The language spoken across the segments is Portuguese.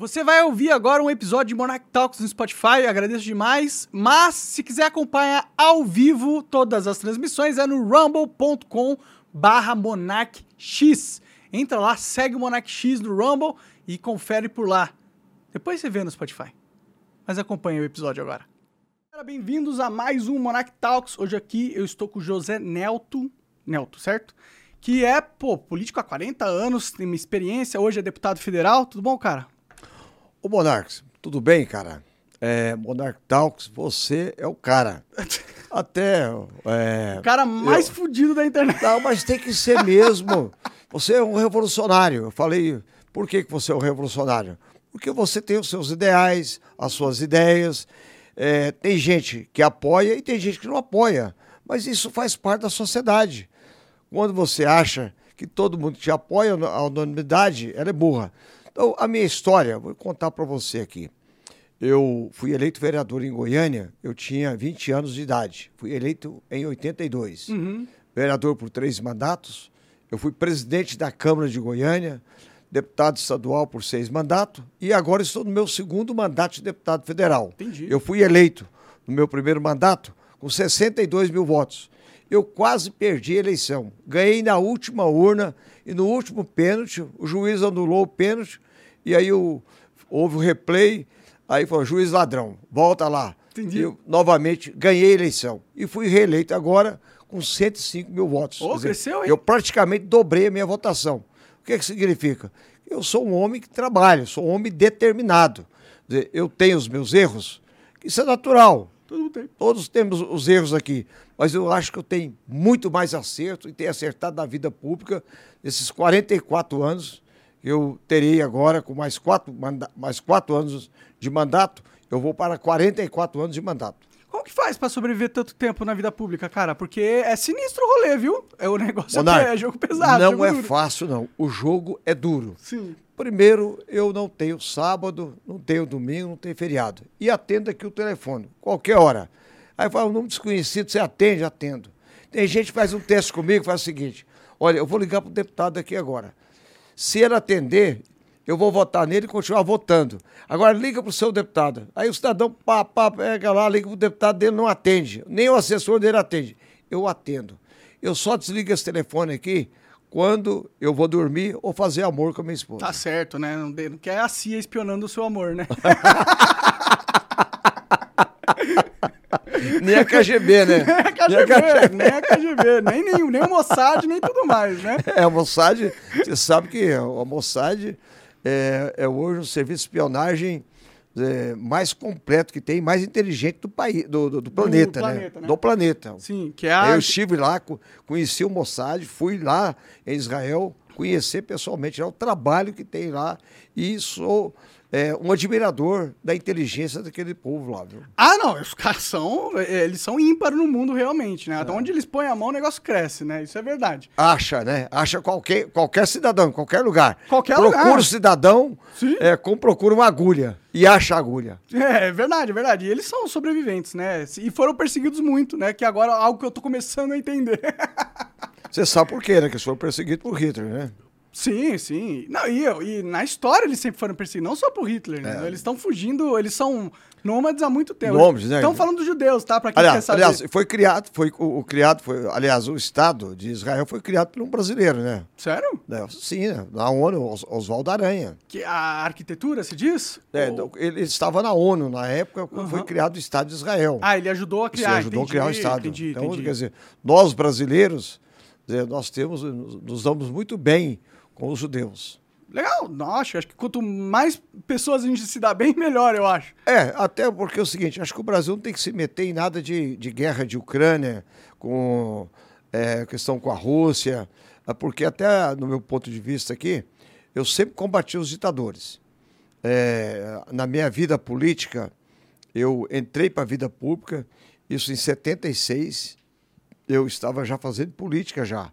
Você vai ouvir agora um episódio de Monarch Talks no Spotify, agradeço demais. Mas se quiser acompanhar ao vivo todas as transmissões é no rumble.com barra monarchx. Entra lá, segue o Monarch X no Rumble e confere por lá. Depois você vê no Spotify. Mas acompanha o episódio agora. Bem-vindos a mais um Monarch Talks. Hoje aqui eu estou com o José Nelto, Nelto, certo? Que é, pô, político há 40 anos, tem uma experiência, hoje é deputado federal. Tudo bom, cara? Ô Monarques, tudo bem, cara? É, Monarch Talks, você é o cara. Até. É, o cara mais eu... fudido da internet. Não, mas tem que ser mesmo. Você é um revolucionário. Eu falei, por que, que você é um revolucionário? Porque você tem os seus ideais, as suas ideias. É, tem gente que apoia e tem gente que não apoia. Mas isso faz parte da sociedade. Quando você acha que todo mundo te apoia, a unanimidade, ela é burra. Então, a minha história, vou contar para você aqui. Eu fui eleito vereador em Goiânia, eu tinha 20 anos de idade. Fui eleito em 82. Uhum. Vereador por três mandatos. Eu fui presidente da Câmara de Goiânia, deputado estadual por seis mandatos, e agora estou no meu segundo mandato de deputado federal. Entendi. Eu fui eleito no meu primeiro mandato com 62 mil votos. Eu quase perdi a eleição. Ganhei na última urna e no último pênalti, o juiz anulou o pênalti e aí o, houve o replay. Aí falou: juiz ladrão, volta lá. Entendi. Eu novamente ganhei a eleição. E fui reeleito agora com 105 mil votos. Oh, dizer, cresceu, hein? Eu praticamente dobrei a minha votação. O que, que significa? Eu sou um homem que trabalha, sou um homem determinado. Dizer, eu tenho os meus erros, isso é natural. Todos temos os erros aqui, mas eu acho que eu tenho muito mais acerto e tenho acertado na vida pública nesses 44 anos eu terei agora, com mais quatro, mais quatro anos de mandato, eu vou para 44 anos de mandato. Como que faz para sobreviver tanto tempo na vida pública, cara? Porque é sinistro o rolê, viu? É o negócio Monarque, é jogo pesado. Não jogo é duro. fácil, não. O jogo é duro. Sim. Primeiro, eu não tenho sábado, não tenho domingo, não tenho feriado. E atendo aqui o telefone, qualquer hora. Aí fala, um número desconhecido, você atende? Atendo. Tem gente que faz um teste comigo, faz o seguinte, olha, eu vou ligar para o deputado aqui agora. Se ele atender, eu vou votar nele e continuar votando. Agora liga para o seu deputado. Aí o cidadão pá, pá, pega lá, liga para o deputado dele, não atende. Nem o assessor dele atende. Eu atendo. Eu só desligo esse telefone aqui quando eu vou dormir ou fazer amor com a minha esposa. Tá certo, né? Não quer a CIA espionando o seu amor, né? nem a KGB, né? Nem a KGB, nem a KGB, nem, nem, nem o Mossad, nem tudo mais, né? É, o Mossad, você sabe que o Mossad é, é hoje um serviço de espionagem é, mais completo que tem, mais inteligente do país, do, do, do planeta, do né? planeta né? Do planeta. Sim, que é a... Eu estive lá, conheci o Mossad, fui lá em Israel conhecer pessoalmente o trabalho que tem lá e sou é, um admirador da inteligência daquele povo lá, viu? Ah, não, os caras são, é, eles são ímpares no mundo realmente, né? Até é. onde eles põem a mão o negócio cresce, né? Isso é verdade. Acha, né? Acha qualquer, qualquer cidadão, qualquer lugar. Qualquer procura lugar. Procura o cidadão, Sim. É, como procura uma agulha e acha a agulha. É, é verdade, é verdade. E eles são sobreviventes, né? E foram perseguidos muito, né? Que agora é algo que eu tô começando a entender. Você sabe por quê, né? Que eles foram perseguidos por Hitler, né? Sim, sim. Não, e, e na história eles sempre foram perseguidos, não só por Hitler, né? É. Eles estão fugindo, eles são nômades há muito tempo. Nômades, né? Estão falando dos judeus, tá? Pra quem aliás, quer saber. Aliás, foi criado, foi o, o, criado, foi, aliás, o Estado de Israel foi criado por um brasileiro, né? Sério? É, sim, né? na ONU, Oswaldo Aranha. Que a arquitetura, se diz? É, Ou... ele estava na ONU na época quando uhum. foi criado o Estado de Israel. Ah, ele ajudou a criar, Ele ajudou entendi, a criar o Estado. Entendi, então, entendi. quer dizer, nós brasileiros, nós temos, nos damos muito bem com os judeus. Legal, nossa, acho que quanto mais pessoas a gente se dá bem, melhor, eu acho. É, até porque é o seguinte, acho que o Brasil não tem que se meter em nada de, de guerra de Ucrânia, com é, questão com a Rússia, é, porque até no meu ponto de vista aqui, eu sempre combati os ditadores. É, na minha vida política, eu entrei para a vida pública, isso em 76, eu estava já fazendo política já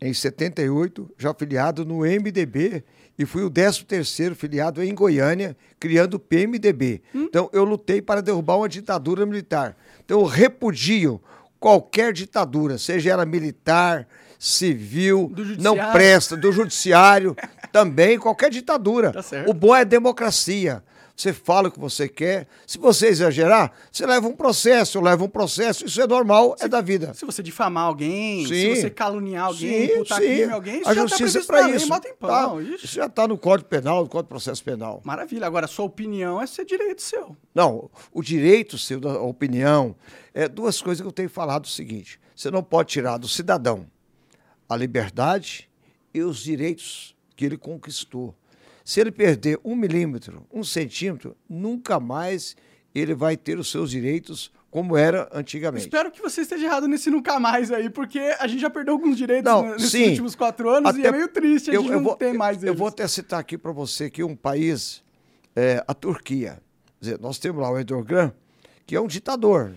em 78, já filiado no MDB e fui o 13º filiado em Goiânia, criando o PMDB. Hum? Então, eu lutei para derrubar uma ditadura militar. Então, eu repudio qualquer ditadura, seja ela militar, civil, não presta, do judiciário, também qualquer ditadura. Tá. O bom é democracia. Você fala o que você quer. Se você exagerar, você leva um processo, eu levo um processo. Isso é normal, é da vida. Se você difamar alguém, se Sim. você caluniar alguém, imputar crime a alguém, isso a já justiça tá é para lei, isso. tempão. Tá? Isso já está no Código Penal, no Código de Processo Penal. Maravilha. Agora, sua opinião é ser direito seu. Não, o direito seu da opinião é duas coisas que eu tenho falado o seguinte: você não pode tirar do cidadão a liberdade e os direitos que ele conquistou. Se ele perder um milímetro, um centímetro, nunca mais ele vai ter os seus direitos como era antigamente. Espero que você esteja errado nesse nunca mais aí, porque a gente já perdeu alguns direitos Não, nesses sim. últimos quatro anos e é meio triste a eu, gente eu não vou, ter mais eu, eles. eu vou até citar aqui para você que um país, é, a Turquia, Quer dizer, nós temos lá o Erdogan, que é um ditador.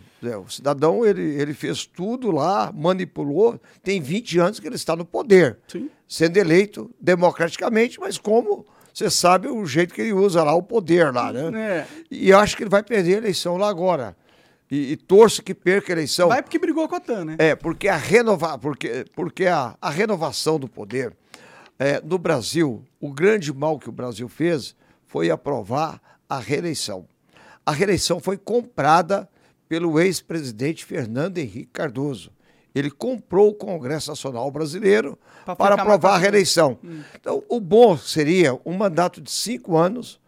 O cidadão ele, ele fez tudo lá, manipulou, tem 20 anos que ele está no poder, Sim. sendo eleito democraticamente, mas como você sabe o jeito que ele usa lá o poder lá, né? É. E acho que ele vai perder a eleição lá agora. E, e torço que perca a eleição. Vai porque brigou com a TAN, né? É, porque a, renova, porque, porque a, a renovação do poder é, no Brasil, o grande mal que o Brasil fez foi aprovar a reeleição. A reeleição foi comprada pelo ex-presidente Fernando Henrique Cardoso. Ele comprou o Congresso Nacional Brasileiro Pra para aprovar a reeleição. Então, o bom seria um mandato de cinco anos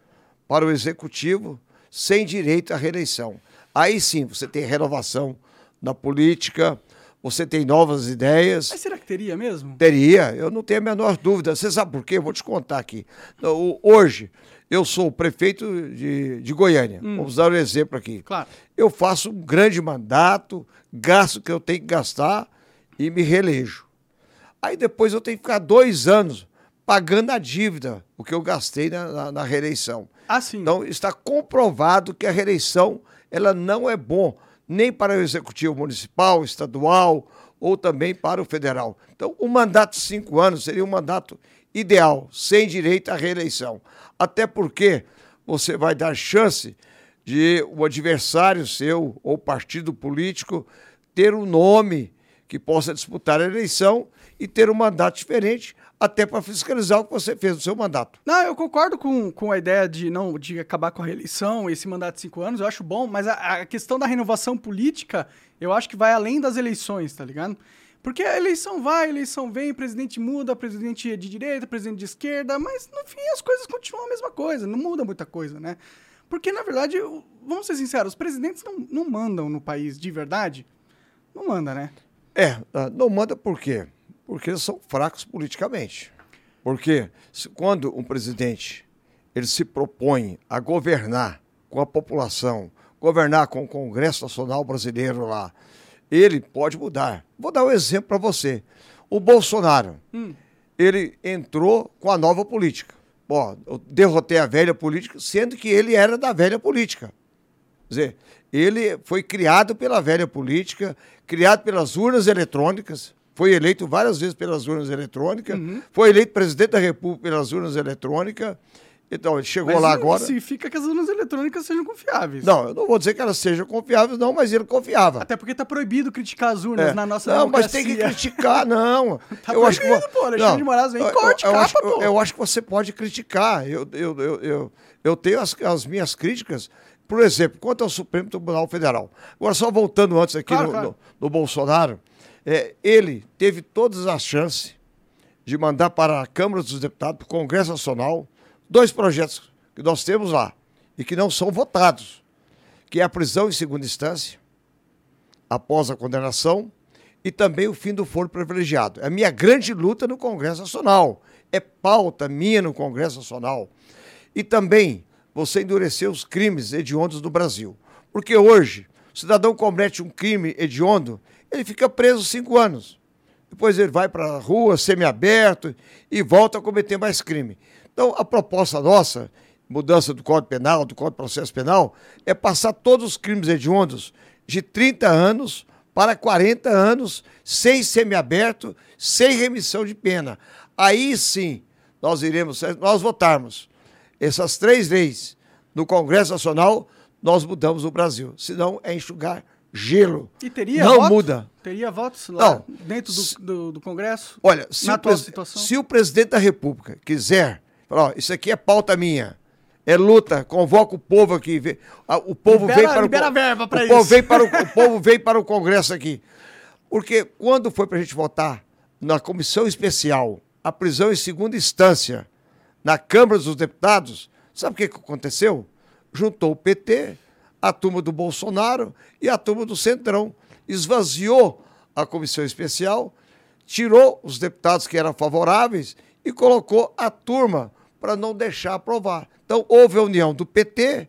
para o executivo sem direito à reeleição. Aí sim, você tem renovação na política, você tem novas ideias. Mas será que teria mesmo? Teria, eu não tenho a menor dúvida. Você sabe por quê? Eu vou te contar aqui. O- Hoje, eu sou prefeito de, de Goiânia. Vamos dar um exemplo aqui. Claro. Eu faço um grande mandato, gasto o que eu tenho que gastar e me reelejo. Aí depois eu tenho que ficar dois anos pagando a dívida, o que eu gastei na, na, na reeleição. Ah, sim. Então está comprovado que a reeleição ela não é bom nem para o executivo municipal, estadual ou também para o federal. Então o mandato de cinco anos seria um mandato ideal, sem direito à reeleição. Até porque você vai dar chance de o adversário seu ou partido político ter um nome que possa disputar a eleição e ter um mandato diferente, até para fiscalizar o que você fez no seu mandato. Não, eu concordo com, com a ideia de não de acabar com a reeleição, esse mandato de cinco anos, eu acho bom, mas a, a questão da renovação política, eu acho que vai além das eleições, tá ligado? Porque a eleição vai, a eleição vem, presidente muda, presidente é de direita, presidente de esquerda, mas no fim as coisas continuam a mesma coisa, não muda muita coisa, né? Porque, na verdade, vamos ser sinceros, os presidentes não, não mandam no país de verdade. Não manda, né? É, ah, não manda por quê? Porque eles são fracos politicamente. Porque quando um presidente ele se propõe a governar com a população, governar com o Congresso Nacional Brasileiro lá, ele pode mudar. Vou dar um exemplo para você. O Bolsonaro, ele entrou com a nova política. Ó, eu derrotei a velha política, sendo que ele era da velha política. Quer dizer, ele foi criado pela velha política, criado pelas urnas eletrônicas, foi eleito várias vezes pelas urnas eletrônicas, foi eleito presidente da República pelas urnas eletrônicas. Então, ele chegou Mas lá isso agora. significa que as urnas eletrônicas sejam confiáveis. Não, eu não vou dizer que elas sejam confiáveis, não, mas ele confiava. Até porque tá proibido criticar as urnas É. na nossa não, mas tem democracia. que criticar, não. Tá eu acho que proibido, pô, Alexandre de Moraes vem e eu- corte eu, eu capa, acho, pô. Eu, acho que você pode criticar. Eu, eu, eu, eu, eu tenho as, as minhas críticas, por exemplo, quanto ao Supremo Tribunal Federal. Agora, só voltando antes aqui Claro, no, claro. no- no Bolsonaro, é, ele teve todas as chances de mandar para a Câmara dos Deputados, para o Congresso Nacional, dois projetos que nós temos lá e que não são votados, que é a prisão em segunda instância, após a condenação, e também o fim do foro privilegiado. É a minha grande luta no Congresso Nacional. É pauta minha no Congresso Nacional. E também você endurecer os crimes hediondos do Brasil. Porque hoje, o cidadão comete um crime hediondo, ele fica preso cinco anos. Depois ele vai para a rua, semiaberto, e volta a cometer mais crime. Então, a proposta nossa, mudança do Código Penal, do Código de Processo Penal, é passar todos os crimes hediondos de 30 anos para 40 anos, sem semiaberto, sem remissão de pena. Aí sim, nós iremos, nós votarmos essas três leis no Congresso Nacional, nós mudamos o Brasil. Senão é enxugar gelo. E teria não voto? muda. Teria votos lá Não. dentro do, do, do Congresso? Olha, se o, pres- se o presidente da República quiser, falar, ó, isso aqui é pauta minha, é luta, convoca o povo aqui, vê- a- o povo Libera- veio para libera o, verba pra o povo isso. veio para o, o povo veio para o Congresso aqui, porque quando foi para a gente votar na comissão especial, a prisão em segunda instância na Câmara dos Deputados, sabe o que aconteceu? Juntou o PT, a turma do Bolsonaro e a turma do Centrão. Esvaziou a comissão especial, tirou os deputados que eram favoráveis e colocou a turma para não deixar aprovar. Então, houve a união do PT,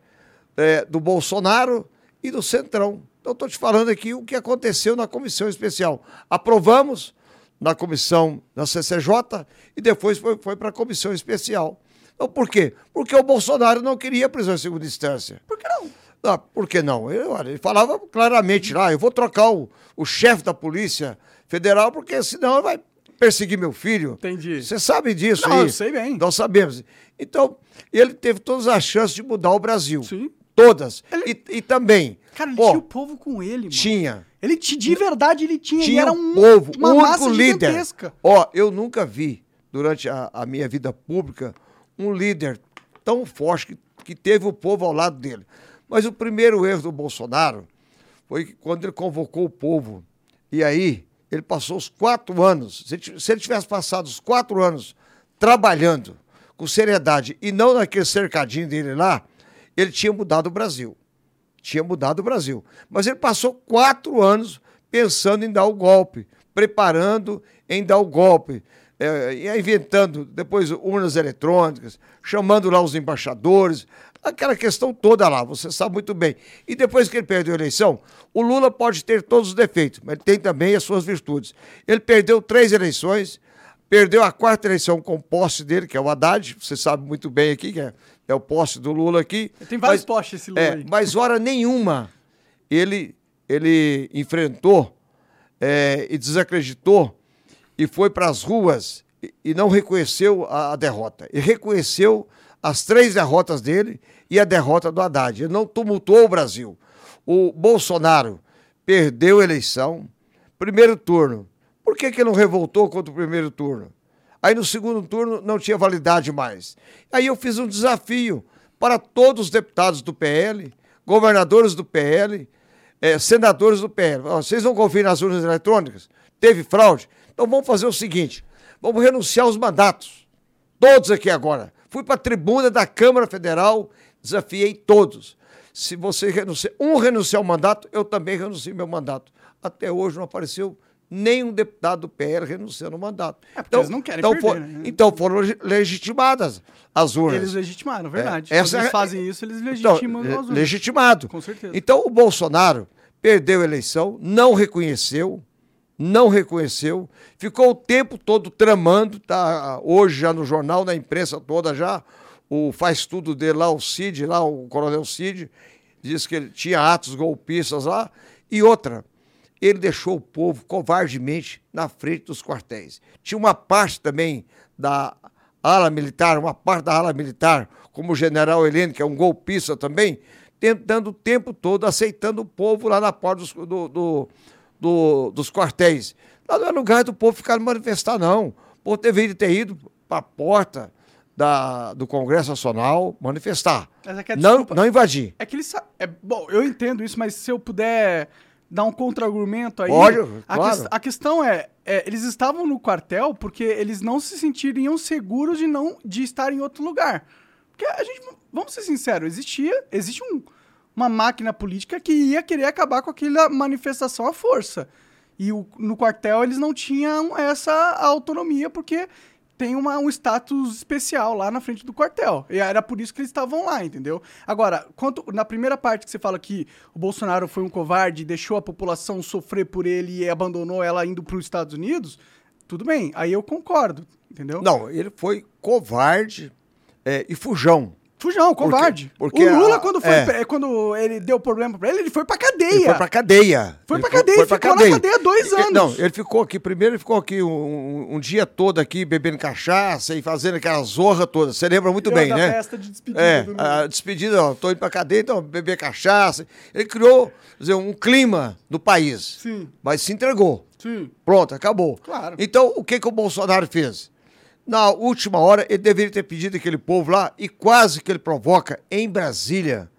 eh, do Bolsonaro e do Centrão. Então, estou te falando aqui o que aconteceu na comissão especial. Aprovamos na comissão da CCJ e depois foi, foi para a comissão especial. Então, por quê? Porque o Bolsonaro não queria prisão em segunda instância. Por que não? Ah, por que não? Ele, olha, ele falava claramente lá, eu vou trocar o, o chefe da Polícia Federal, porque senão ele vai perseguir meu filho. Entendi. Você sabe disso Não, aí? eu sei bem. Nós sabemos. Então, ele teve todas as chances de mudar o Brasil. Sim. Todas. Ele- E, e também. Cara, ele ó, tinha o povo com ele, mano. tinha. Ele de verdade ele tinha, ele Tinha era um povo, uma o massa único líder. gigantesca. Ó, eu nunca vi, durante a, a minha vida pública, um líder tão forte que, que teve o povo ao lado dele. Mas o primeiro erro do Bolsonaro foi quando ele convocou o povo, e aí ele passou os quatro anos, se ele, ti- se ele tivesse passado os quatro anos trabalhando com seriedade e não naquele cercadinho dele lá, ele tinha mudado o Brasil tinha mudado o Brasil. Mas ele passou quatro anos pensando em dar o golpe, preparando em dar o golpe, e inventando depois urnas eletrônicas, chamando lá os embaixadores, aquela questão toda lá, você sabe muito bem. E depois que ele perdeu a eleição, o Lula pode ter todos os defeitos, mas ele tem também as suas virtudes. Ele perdeu três eleições, perdeu a quarta eleição com o posse dele, que é o Haddad, você sabe muito bem aqui, que é, é o posse do Lula aqui. Tem vários postes esse Lula é, aí. mas hora nenhuma ele, ele enfrentou é, e desacreditou e foi para as ruas e, e não reconheceu a, a derrota. Ele reconheceu as três derrotas dele e a derrota do Haddad. Ele não tumultuou o Brasil. O Bolsonaro perdeu a eleição, primeiro turno. Por que, que ele não revoltou contra o primeiro turno? Aí no segundo turno não tinha validade mais. Aí eu fiz um desafio para todos os deputados do PL, governadores do PL, eh, senadores do PL. Vocês não confiam nas urnas eletrônicas? Teve fraude? Então vamos fazer o seguinte: vamos renunciar aos mandatos. Todos aqui agora. Fui para a tribuna da Câmara Federal, desafiei todos. Se você renunciar, um renunciar ao mandato, eu também renuncio ao meu mandato. Até hoje não apareceu nenhum deputado do PL renunciando ao mandato. É, porque eles não querem então, perder, for- né? então foram legi- legitimadas as urnas. Eles legitimaram, verdade. É, essa eles é- fazem isso, eles Então, legitimam le- as urnas. legitimado. Com certeza. Então o Bolsonaro perdeu a eleição, não reconheceu, não reconheceu, ficou o tempo todo tramando, tá hoje já no jornal, na imprensa toda já, o faz tudo dele lá, o Cid, lá, o coronel Cid, diz que ele tinha atos golpistas lá, e outra, ele deixou o povo covardemente na frente dos quartéis. Tinha uma parte também da ala militar, uma parte da ala militar, como o general Heleno, que é um golpista também, tentando o tempo todo, aceitando o povo lá na porta dos, do- do- do- dos quartéis. Lá não é lugar do povo ficar manifestar, não. O povo deveria ter ido para a porta da, do Congresso Nacional manifestar. É que a não, não invadir. É que eles. sa- É, bom, eu entendo isso, mas se eu puder dar um contra-argumento aí. Pode, a, claro. ques- a questão é, é, eles estavam no quartel porque eles não se sentiriam seguros de não de estar em outro lugar. Porque a gente, vamos ser sinceros, existia, existe um- uma máquina política que ia querer acabar com aquela manifestação à força. E o- no quartel eles não tinham essa autonomia porque tem uma- um status especial lá na frente do quartel. E era por isso que eles estavam lá, entendeu? Agora, quanto na primeira parte que você fala que o Bolsonaro foi um covarde, deixou a população sofrer por ele e abandonou ela indo para os Estados Unidos, tudo bem, aí eu concordo, entendeu? Não, ele foi covarde é, e fujão. Fujão, covarde. porque o Lula, quando, foi, é. quando ele deu problema pra ele, ele foi pra cadeia. Ele foi pra cadeia. Foi Ele pra cadeia, ficou na cadeia dois Ele- anos. Não, ele ficou aqui, primeiro ele ficou aqui um, um- dia todo aqui, bebendo cachaça e fazendo aquela zorra toda. Você lembra muito Criou bem, né? festa de despedida É, do a despedida, ó, tô indo pra cadeia, então beber cachaça. Ele criou, dizer, um clima do país. Sim. Mas se entregou. Sim. Pronto, acabou. Claro. Então, o que, que o Bolsonaro fez? Na última hora, ele deveria ter pedido aquele povo lá e quase que ele provoca em Brasília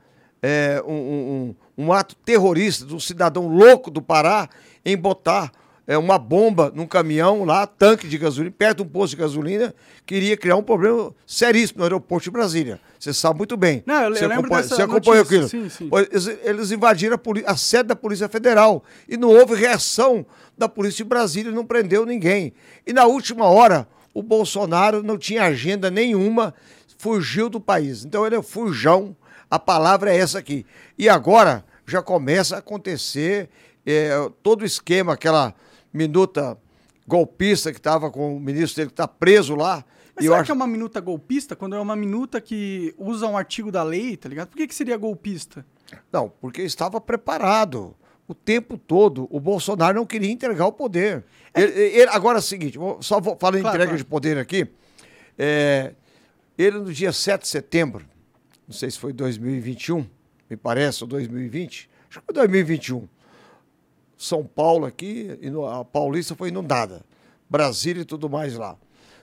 é, um, um- um- ato terrorista de um cidadão louco do Pará em botar é, uma bomba num caminhão lá, tanque de gasolina, perto de um posto de gasolina, que iria criar um problema seríssimo no aeroporto de Brasília. Você sabe muito bem. Não, eu- eu você lembro acompanha, dessa Você acompanhou aquilo? Sim, sim. Eles, eles invadiram a, a sede da Polícia Federal e não houve reação da Polícia de Brasília, não prendeu ninguém. E na última hora, o Bolsonaro não tinha agenda nenhuma, fugiu do país. Então ele é fujão, a palavra é essa aqui. E agora já começa a acontecer é, todo o esquema, aquela minuta golpista que estava com o ministro dele que está preso lá. Mas será acho- que é uma minuta golpista? Quando é uma minuta que usa um artigo da lei, tá ligado? Por que, que seria golpista? Não, porque estava preparado. O tempo todo, o Bolsonaro não queria entregar o poder. Ele- ele- agora é o seguinte, só vou falar em Claro, entrega claro. de poder aqui. É, ele, no dia 7 de setembro, não sei se foi 2021, me parece, ou 2020, acho que foi 2021. São Paulo aqui, a Paulista foi inundada. Brasília e tudo mais lá.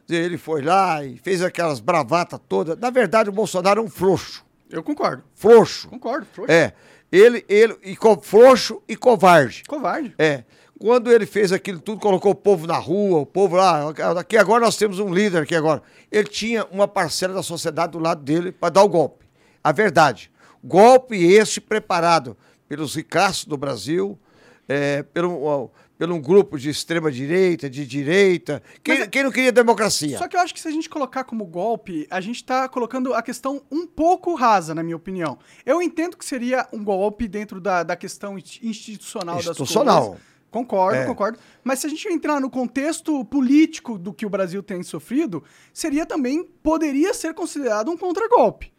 Ele foi lá e fez aquelas bravatas todas. Na verdade, o Bolsonaro é um frouxo. Eu concordo. Frouxo. Concordo. Frouxo. É. Ele, ele, e co- frouxo e covarde. Covarde. É. Quando ele fez aquilo tudo, colocou o povo na rua, o povo lá, aqui agora nós temos um líder aqui agora. Ele tinha uma parcela da sociedade do lado dele para dar o golpe. A verdade. Golpe este preparado pelos ricaços do Brasil, é, pelo, pelo um grupo de extrema direita, de direita. Quem, Mas é- quem não queria democracia? Só que eu acho que se a gente colocar como golpe, a gente tá colocando a questão um pouco rasa, na minha opinião. Eu entendo que seria um golpe dentro da, da questão insti- institucional, Institucional. das coisas. Concordo, É. concordo. Mas se a gente entrar no contexto político do que o Brasil tem sofrido, seria também, poderia ser considerado um contragolpe.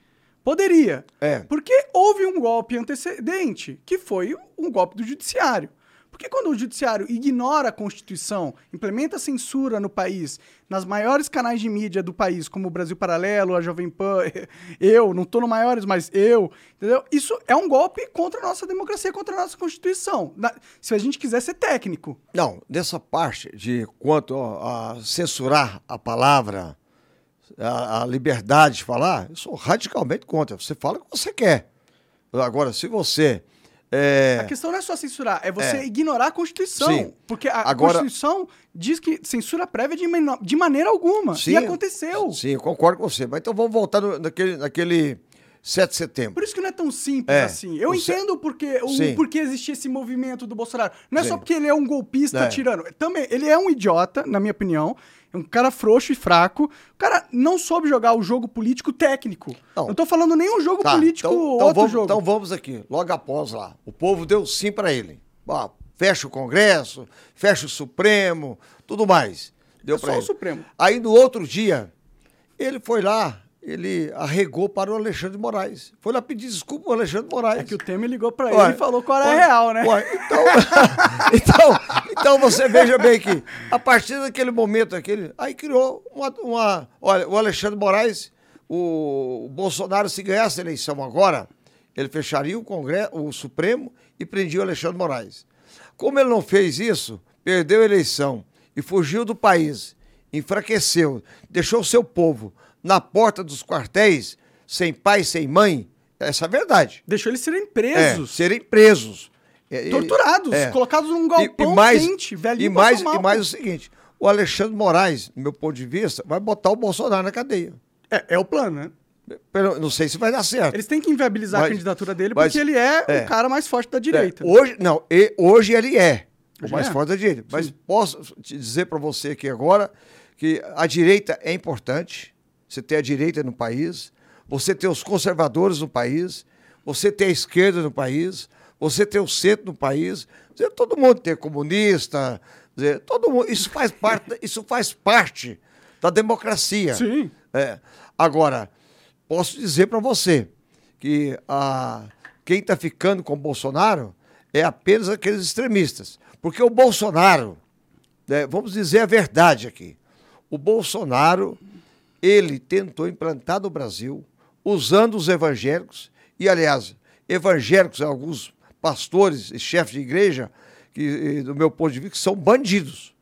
Poderia. É. Porque houve um golpe antecedente, que foi um golpe do judiciário. Porque quando o judiciário ignora a Constituição, implementa censura no país, nas maiores canais de mídia do país, como o Brasil Paralelo, a Jovem Pan, eu, não tô no maiores, mas eu, entendeu? Isso é um golpe contra a nossa democracia, contra a nossa Constituição. Na- se a gente quiser ser técnico. Não, dessa parte de quanto a censurar a palavra, a, a liberdade de falar, eu sou radicalmente contra. Você fala o que você quer. Agora, se você. É, A questão não é só censurar, é você É. ignorar a Constituição. Sim. Porque a Agora- Constituição diz que censura prévia de, de maneira alguma. Sim. e aconteceu. Sim, eu concordo com você. Mas então vamos voltar no- naquele, naquele 7 de setembro. Por isso que não é tão simples É. assim. Eu O entendo porque, o Sim. porquê existia esse movimento do Bolsonaro. Não é Sim. só porque ele é um golpista É. tirano. Também, ele é um idiota, na minha opinião. É um cara frouxo e fraco. O cara não soube jogar o jogo político técnico. Não. Não, tô falando nem um jogo Tá, político então, outro então vamos, jogo. Então vamos aqui, logo após lá. O povo deu sim para ele. Ó, fecha o Congresso, fecha o Supremo, tudo mais. Deu É só para o ele. Supremo. Aí no outro dia, ele foi lá, ele arregou para o Alexandre Moraes. Foi lá pedir desculpa ao Alexandre Moraes. É que o Temer ligou Ué, ele e falou qual era ué, a real, né? ué, então, então, então você veja bem que a partir daquele momento aquele, aí criou uma, uma- olha, o Alexandre Moraes, o, o Bolsonaro se ganhasse a eleição agora, ele fecharia o Congresso, o Supremo e prendia o Alexandre Moraes. Como ele não fez isso, perdeu a eleição e fugiu do país, enfraqueceu, deixou o seu povo na porta dos quartéis, sem pai, sem mãe, essa é a verdade. Deixou eles serem É, presos, serem presos. É, e- torturados, é. colocados num E- galpão e mais, quente, velhinho e mais, mal. e mais o seguinte, o Alexandre Moraes, do meu ponto de vista, vai botar o Bolsonaro na cadeia. É, é o plano, né? Pelo- Não sei se vai dar certo. Eles têm que inviabilizar a Mas- candidatura dele mas- porque ele é, é. o cara mais forte da direita. É, hoje, não, e- hoje ele é o Hoje mais é? forte da direita. Mas posso te dizer para você aqui agora que a direita é importante. Você tem a direita no país, você tem os conservadores no país, você tem a esquerda no país, você tem o centro no país. Dizer, todo mundo tem comunista, dizer, todo mundo. Isso faz parte, isso faz parte da democracia. Sim. É. Agora, posso dizer para você que a, quem está ficando com o Bolsonaro é apenas aqueles extremistas. Porque o Bolsonaro, né, vamos dizer a verdade aqui, o Bolsonaro, ele tentou implantar no Brasil, usando os evangélicos, e aliás, evangélicos, alguns pastores e chefes de igreja, que, do meu ponto de vista, são bandidos.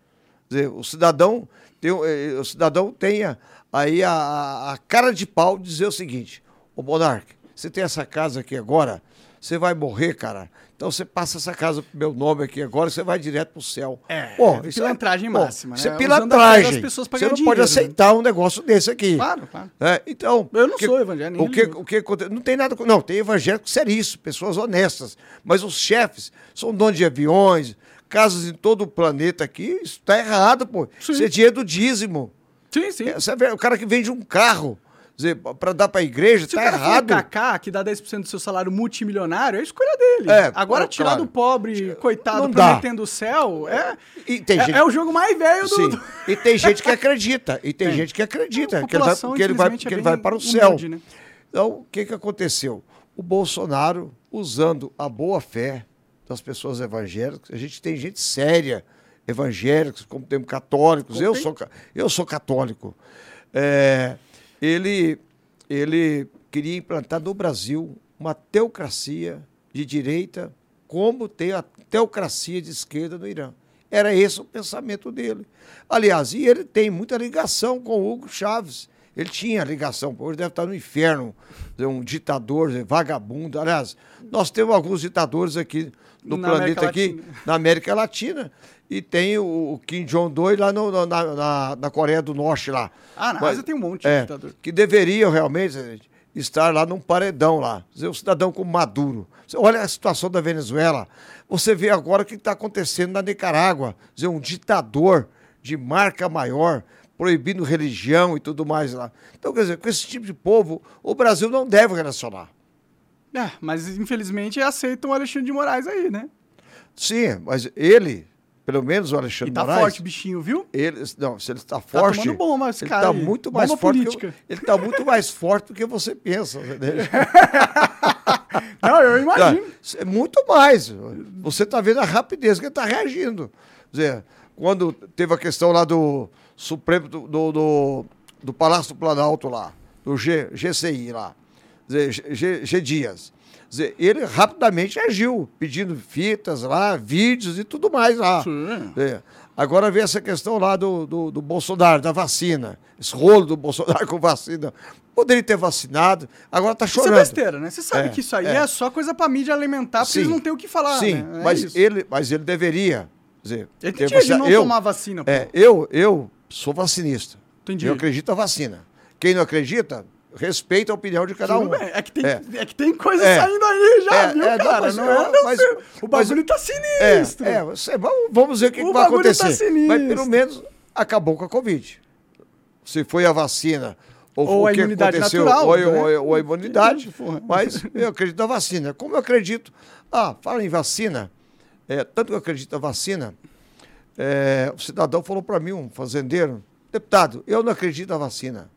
Dizer, o cidadão tem, eh, o cidadão tenha aí a, a cara de pau de dizer o seguinte: Ô Monarque, você tem essa casa aqui agora, você vai morrer, cara. Então você passa essa casa pro meu nome aqui agora, você vai direto pro céu. É, Pô, é isso pilantragem pô, máxima, Isso né? é Usando a fé das pilantragem. pessoas Você não ganhar pode dinheiro, né? aceitar um negócio desse aqui. Claro, claro. É, então, Eu não que- sou evangélico, O que, o que aconte- Não tem nada. Não, tem evangélico seríssimo, pessoas honestas. Mas os chefes são donos de aviões, casas em todo o planeta aqui. Isso tá errado, pô. Sim. Isso é dinheiro do dízimo. Sim, sim. É, você vê, o cara que vende um carro para dar para a igreja, Se tá o cara errado. o Kaká, que dá 10% do seu salário multimilionário, é a escolha dele. É, Agora, tirar claro. do pobre, coitado, Não dá. prometendo o céu, é, E tem é, gente- é o jogo mais velho do... Do- E tem gente que acredita. E tem Tem. gente que acredita A que ele vai, que ele vai, infelizmente, é que ele vai para o céu. humilde, né? Então, o que, que aconteceu? O Bolsonaro, usando a boa fé das pessoas evangélicas, a gente tem gente séria, evangélicos, como temos católicos. Eu sou, eu sou católico. É, ele, ele queria implantar no Brasil uma teocracia de direita, como tem a teocracia de esquerda no Irã. Era esse o pensamento dele. Aliás, e ele tem muita ligação com Hugo Chávez. Ele tinha ligação, hoje deve estar no inferno, um ditador, vagabundo. Aliás, nós temos alguns ditadores aqui no Na planeta aqui, na América Latina. E tem o, Kim Jong-un lá no- na, na, na Coreia do Norte lá. Ah, na Mas- Ásia tem um monte de é, ditador. que deveriam realmente estar lá num paredão lá. Dizer, um cidadão como Maduro. Olha a situação da Venezuela, você vê agora o que está acontecendo na Nicarágua. Dizer, um ditador de marca maior, proibindo religião e tudo mais lá. Então, quer dizer, com esse tipo de povo, o Brasil não deve relacionar. É, mas infelizmente aceitam o Alexandre de Moraes aí, né? Sim, mas ele, pelo menos o E Alexandre tá Moraes, forte o bichinho, viu? Ele, não, se ele está forte. tomando bomba esse ele cara está aí. muito mais Bomba forte. política. Que, ele está muito mais forte do que você pensa. Não, eu imagino. Tá, é muito mais. Você está vendo a rapidez que ele está reagindo. Quer dizer, quando teve a questão lá do Supremo, do, do, do, do Palácio do Planalto lá, do G, GCI lá, dizer, G, G Dias. Dizer, ele rapidamente agiu, pedindo fitas lá, vídeos e tudo mais lá. Agora vem essa questão lá do, do, do Bolsonaro, da vacina. Esse rolo do Bolsonaro com vacina. Poderia ter vacinado, agora está Isso é chorando. besteira, né? Você sabe É, que isso aí é. é. só coisa pra mídia alimentar, porque Sim. eles não têm o que falar, Sim, né? É mas, isso. ele, mas ele deveria. Dizer, Ele ter tinha de vacina- não eu, tomar vacina, pô. É, eu, eu sou vacinista. Entendi. Eu acredito na vacina. Quem não acredita, respeita a opinião de cada Tudo um. É que tem, É. é. que tem coisa É. saindo aí já, É, viu, é, não, cara? mas Não, eu- é, não mas- sei. O mas- bagulho tá É, sinistro. é, você- vamos, vamos ver o que, O que vai bagulho tá acontecer. sinistro. Mas pelo menos acabou com a Covid. Se foi a vacina. Ou, Ou o que aconteceu, natural, ou, né? ou- ou a imunidade. Mas eu acredito na vacina. Como eu acredito. Ah, fala em vacina. É, tanto que eu acredito na vacina, é, o cidadão falou para mim, um fazendeiro, deputado, eu não acredito na vacina.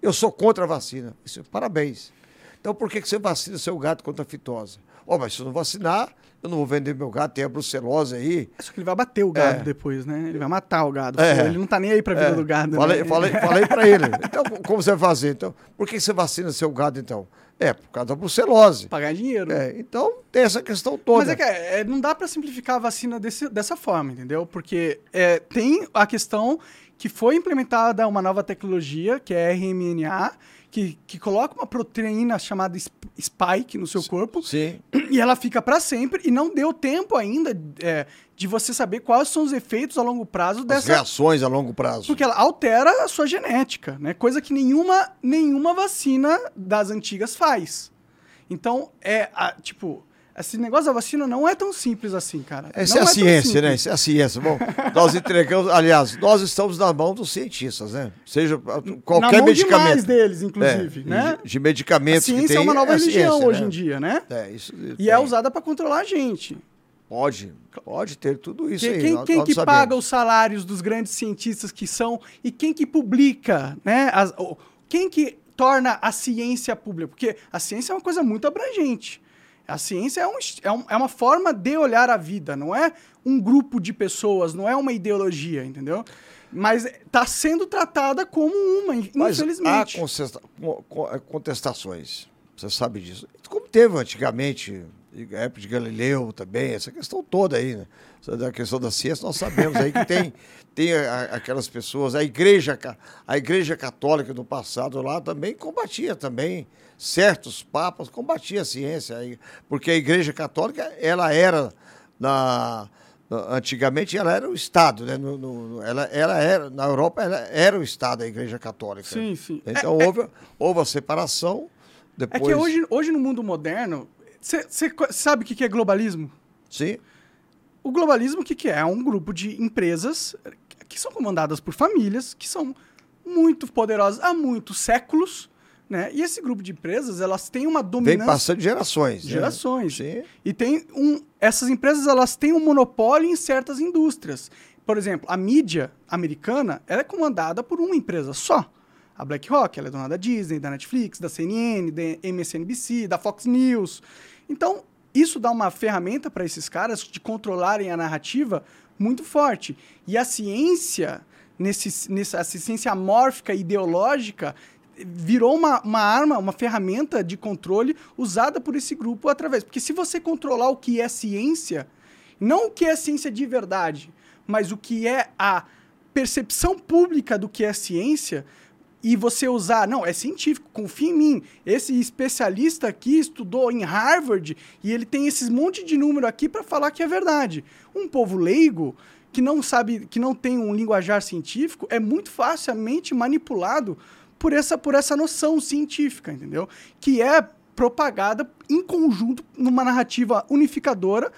Eu sou contra a vacina. Disse, Parabéns. Então por que que você vacina seu gato contra a fitose? Ó, mas se eu não vacinar, eu não vou vender meu gato, tem a brucelose aí. Só que ele vai bater o gado É. depois, né? Ele vai matar o gado. É. Ele não tá nem aí pra vida É, do gado. Falei, né? falei, falei para ele. Então, como você vai fazer? Então, por que você vacina seu gado, então? É, por causa da brucelose. Pagar dinheiro. É, então, tem essa questão toda. Mas é que é, não dá pra simplificar a vacina desse- dessa forma, entendeu? Porque é, tem a questão que foi implementada uma nova tecnologia, que é RMNA, que, que coloca uma proteína chamada sp- spike no seu corpo Sim. e ela fica pra sempre e não deu tempo ainda é, de você saber quais são os efeitos a longo prazo As dessa reações a longo prazo. porque ela altera a sua genética, né? Coisa que nenhuma, nenhuma vacina das antigas faz. Então, é, a- tipo, esse negócio da vacina não é tão simples assim, cara. Essa Não é a tão ciência, né? Isso é a ciência. Bom, nós entregamos, aliás, nós estamos na mão dos cientistas, né? Seja qualquer Na mão medicamento. demais deles, inclusive, É, né? De, de A medicamentos que ciência tem. é uma nova a religião ciência, hoje né? em dia, né? É, isso. E tem. é usada pra controlar a gente. Pode, pode ter tudo isso Quem, aí. quem, nós- quem nós que sabemos. paga os salários dos grandes cientistas que são e quem que publica, né? As, quem que torna a ciência pública? Porque a ciência é uma coisa muito abrangente. A ciência é, um, é, um, é uma forma de olhar a vida, não é um grupo de pessoas, não é uma ideologia, entendeu? Mas está sendo tratada como uma, Mas infelizmente. há contesta- co- co- contestações, você sabe disso. Como teve antigamente, época de Galileu também, essa questão toda aí, né? Da questão da ciência, nós sabemos aí que tem, tem a- aquelas pessoas, a igreja, a igreja católica do passado lá também combatia também, certos papas combatia a ciência, aí, porque a igreja católica, ela era, na, antigamente, ela era o Estado, né? No- no- ela, ela era, na Europa, ela era o Estado, a igreja católica. Sim, sim. Então houve, houve a separação, É depois... que hoje, hoje no mundo moderno, você sabe o que que é globalismo? Sim, O globalismo, o que, que é? É um grupo de empresas que são comandadas por famílias que são muito poderosas há muitos séculos, né? E esse grupo de empresas, elas têm uma vem dominância... passando de gerações. né? Gerações. Sim. E tem um... Essas empresas, elas têm um monopólio em certas indústrias. Por exemplo, a mídia americana, ela é comandada por uma empresa só. A BlackRock, ela é dona da Disney, da Netflix, da CNN, da MSNBC, da Fox News. Então, isso dá uma ferramenta para esses caras de controlarem a narrativa muito forte. E a ciência, nesse, nessa essa ciência amórfica ideológica, virou uma, uma arma, uma ferramenta de controle usada por esse grupo através. Porque se você controlar o que é ciência, não o que é ciência de verdade, mas o que é a percepção pública do que é ciência, e você usar, não, é científico, confia em mim. Esse especialista aqui estudou em Harvard e ele tem esses monte de número aqui para falar que é verdade. Um povo leigo que não sabe, que não tem um linguajar científico, é muito facilmente manipulado por essa, por essa noção científica, entendeu? Que é propagada em conjunto numa narrativa unificadora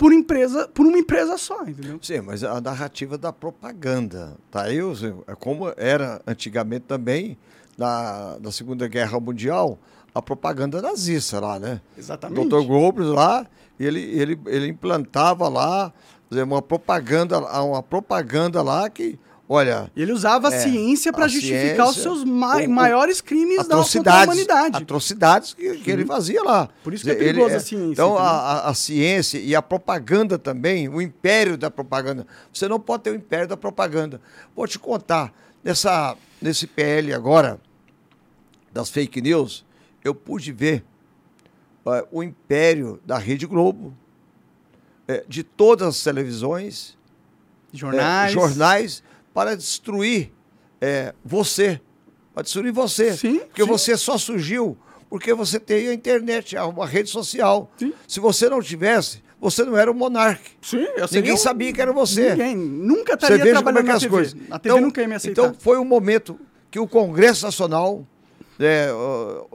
por empresa, por uma empresa só, entendeu? Sim, mas a narrativa da propaganda, tá é como era antigamente também, na, na Segunda Guerra Mundial, a propaganda nazista lá, né? Exatamente. Dr. Goebbels lá, ele, ele, ele implantava lá uma propaganda, uma propaganda lá que, olha, Ele usava a É, ciência para a justificar os ciência, seus ma- o- maiores crimes da a humanidade. atrocidades que, que ele fazia lá. Por isso que é perigosa ele- a ciência, Então, a, a- a ciência e a propaganda também, o império da propaganda. Você não pode ter o império da propaganda. Vou te contar, nessa, nesse PL agora, das fake news, eu pude ver eh, o império da Rede Globo, eh, de todas as televisões, é, Jornais. jornais para destruir é, você. Para destruir você. Sim, porque sim. você só surgiu porque você tem a internet, uma rede social. Sim. Se você não tivesse, você não era um monarca. Sim, eu Ninguém sabia que era você. Ninguém. Nunca Você estaria veja como é trabalhando que na as TV. coisas. A TV nunca ia me aceitar. Então foi um momento que o Congresso Nacional é,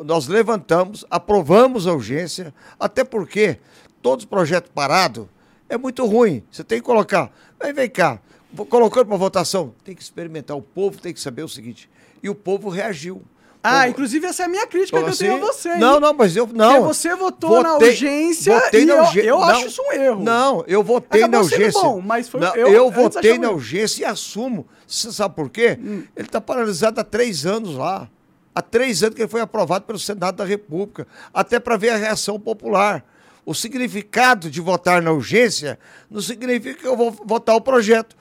nós levantamos, aprovamos a urgência, até porque todos os projetos parados é muito ruim. Você tem que colocar. Aí vem cá, colocando para votação, tem que experimentar. O povo tem que saber o seguinte. E o povo reagiu. ah, Povo- inclusive essa é a minha crítica que eu Assim, tenho a você. hein? Não, não, mas eu não. Porque você votou na Votei- urgência votei e na eu- urgê- eu não, acho isso um erro. Não, eu votei Acabou na urgência. bom, mas foi- Não, eu eu, votei na urgência e assumo. Você sabe por quê? Hum. Ele está paralisado há três anos lá. Há três anos que ele foi aprovado pelo Senado da República, até para ver a reação popular. O significado de votar na urgência não significa que eu vou votar o projeto.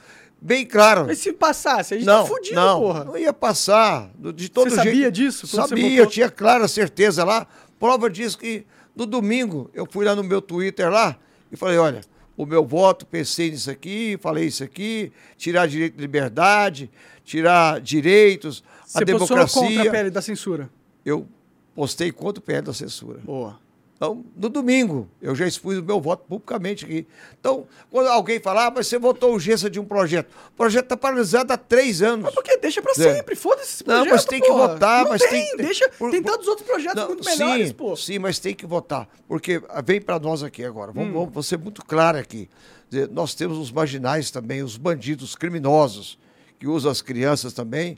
Bem claro. Mas se passasse, a gente Não, tá fudido, não, porra. não ia passar. De todo Você jeito. sabia disso você Sabia, eu tinha clara certeza lá. Prova disso que no domingo eu fui lá no meu Twitter lá e falei, olha, o meu voto, pensei nisso aqui, falei isso aqui, tirar direito de liberdade, tirar direitos, a Você posicionou contra a democracia. pele da censura. Eu postei contra o PL da censura. Boa. Então, no domingo, eu já expus o meu voto publicamente aqui. Então, quando alguém falar, ah, mas você votou urgência de um projeto. O projeto está paralisado há três anos. Mas por que? Deixa pra É. sempre, foda-se Não, projeto, mas tem que porra. votar, Não mas tem, tem- deixa, por- tem tantos outros projetos Não, muito melhores, sim, pô. Sim, mas tem que votar. Porque ah, vem para nós aqui agora. Vamos, Hum. vamos ser muito claro aqui. Dizer, Nós temos os marginais também, os bandidos os criminosos, que usam as crianças também.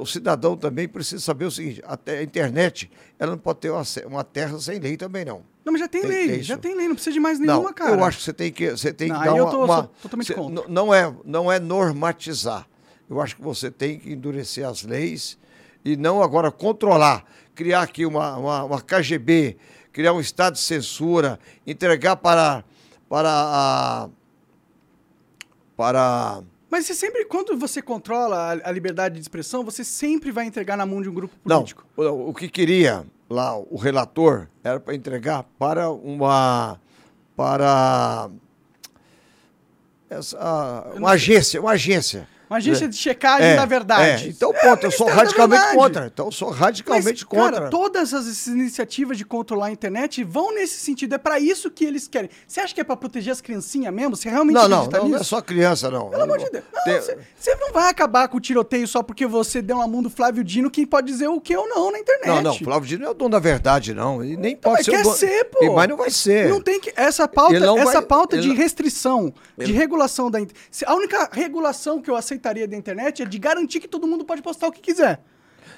O cidadão também precisa saber o seguinte: a, te- a internet ela não pode ter uma, uma terra sem lei também, não. Não, mas já tem, Tem- lei, tem já isso. tem lei, não precisa de mais nenhuma, não, cara. eu acho que você tem que, você tem Não, que dar eu uma. tô- uma- totalmente você- contra. Não é, não é normatizar. Eu acho que você tem que endurecer as leis e não agora controlar, criar aqui uma, uma, uma KGB, criar um estado de censura, entregar para, para a. Para. Mas você sempre, quando você controla a, a liberdade de expressão, você sempre vai entregar na mão de um grupo Não, político. o, o que queria lá o relator era para entregar para uma. Para. Essa, uma agência, uma agência. Uma agência de checagem da verdade. é. Então, É, ponto, o eu sou radicalmente contra. Então, eu sou radicalmente Mas, contra. Cara, todas essas iniciativas de controlar a internet vão nesse sentido. É pra isso que eles querem. Você acha que é pra proteger as criancinhas mesmo? Você realmente Não, não, acredita não, não é nisso? só criança, não. Pelo amor de Deus. Você, não vai acabar com o tiroteio só porque você deu uma mão do Flávio Dino, quem pode dizer o que ou não na internet. Não, não, Flávio Dino é o dono da verdade, não. E nem pode mas ser quer o dono. ser, pô. E- Mas não vai ser. Não tem que. Essa pauta, Ele essa vai- pauta ele de não- restrição, de regulação da internet. A única regulação que eu aceitaria da internet é de garantir que todo mundo pode postar o que quiser.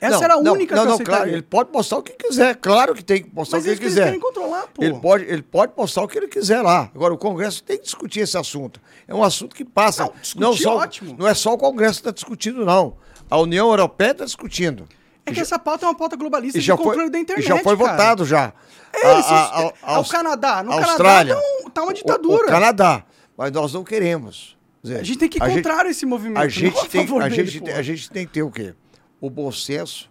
Essa Não, era a não, única não, que eu não, claro, ele pode postar o que quiser, claro que tem que postar Mas o que eles, ele eles quiser. querem controlar, pô. Ele pode, ele pode postar o que ele quiser lá. Agora, o Congresso tem que discutir esse assunto. É um assunto que passa. Não, discutir só, ótimo. Não é só o Congresso que está discutindo, não. A União Europeia está discutindo. É que essa pauta é uma pauta globalista de já controle foi, da internet. e já foi cara. votado já. É, A- isso, a- a- é, Aus- o Canadá. No Austrália. Canadá tá, um- tá uma O- ditadura. O, Canadá. Mas nós não queremos. Dizer, A gente tem que ir a gente- contrário esse movimento. A não gente, a tem, favor a, dele, gente, pô. tem- a gente tem que ter o quê? O bom senso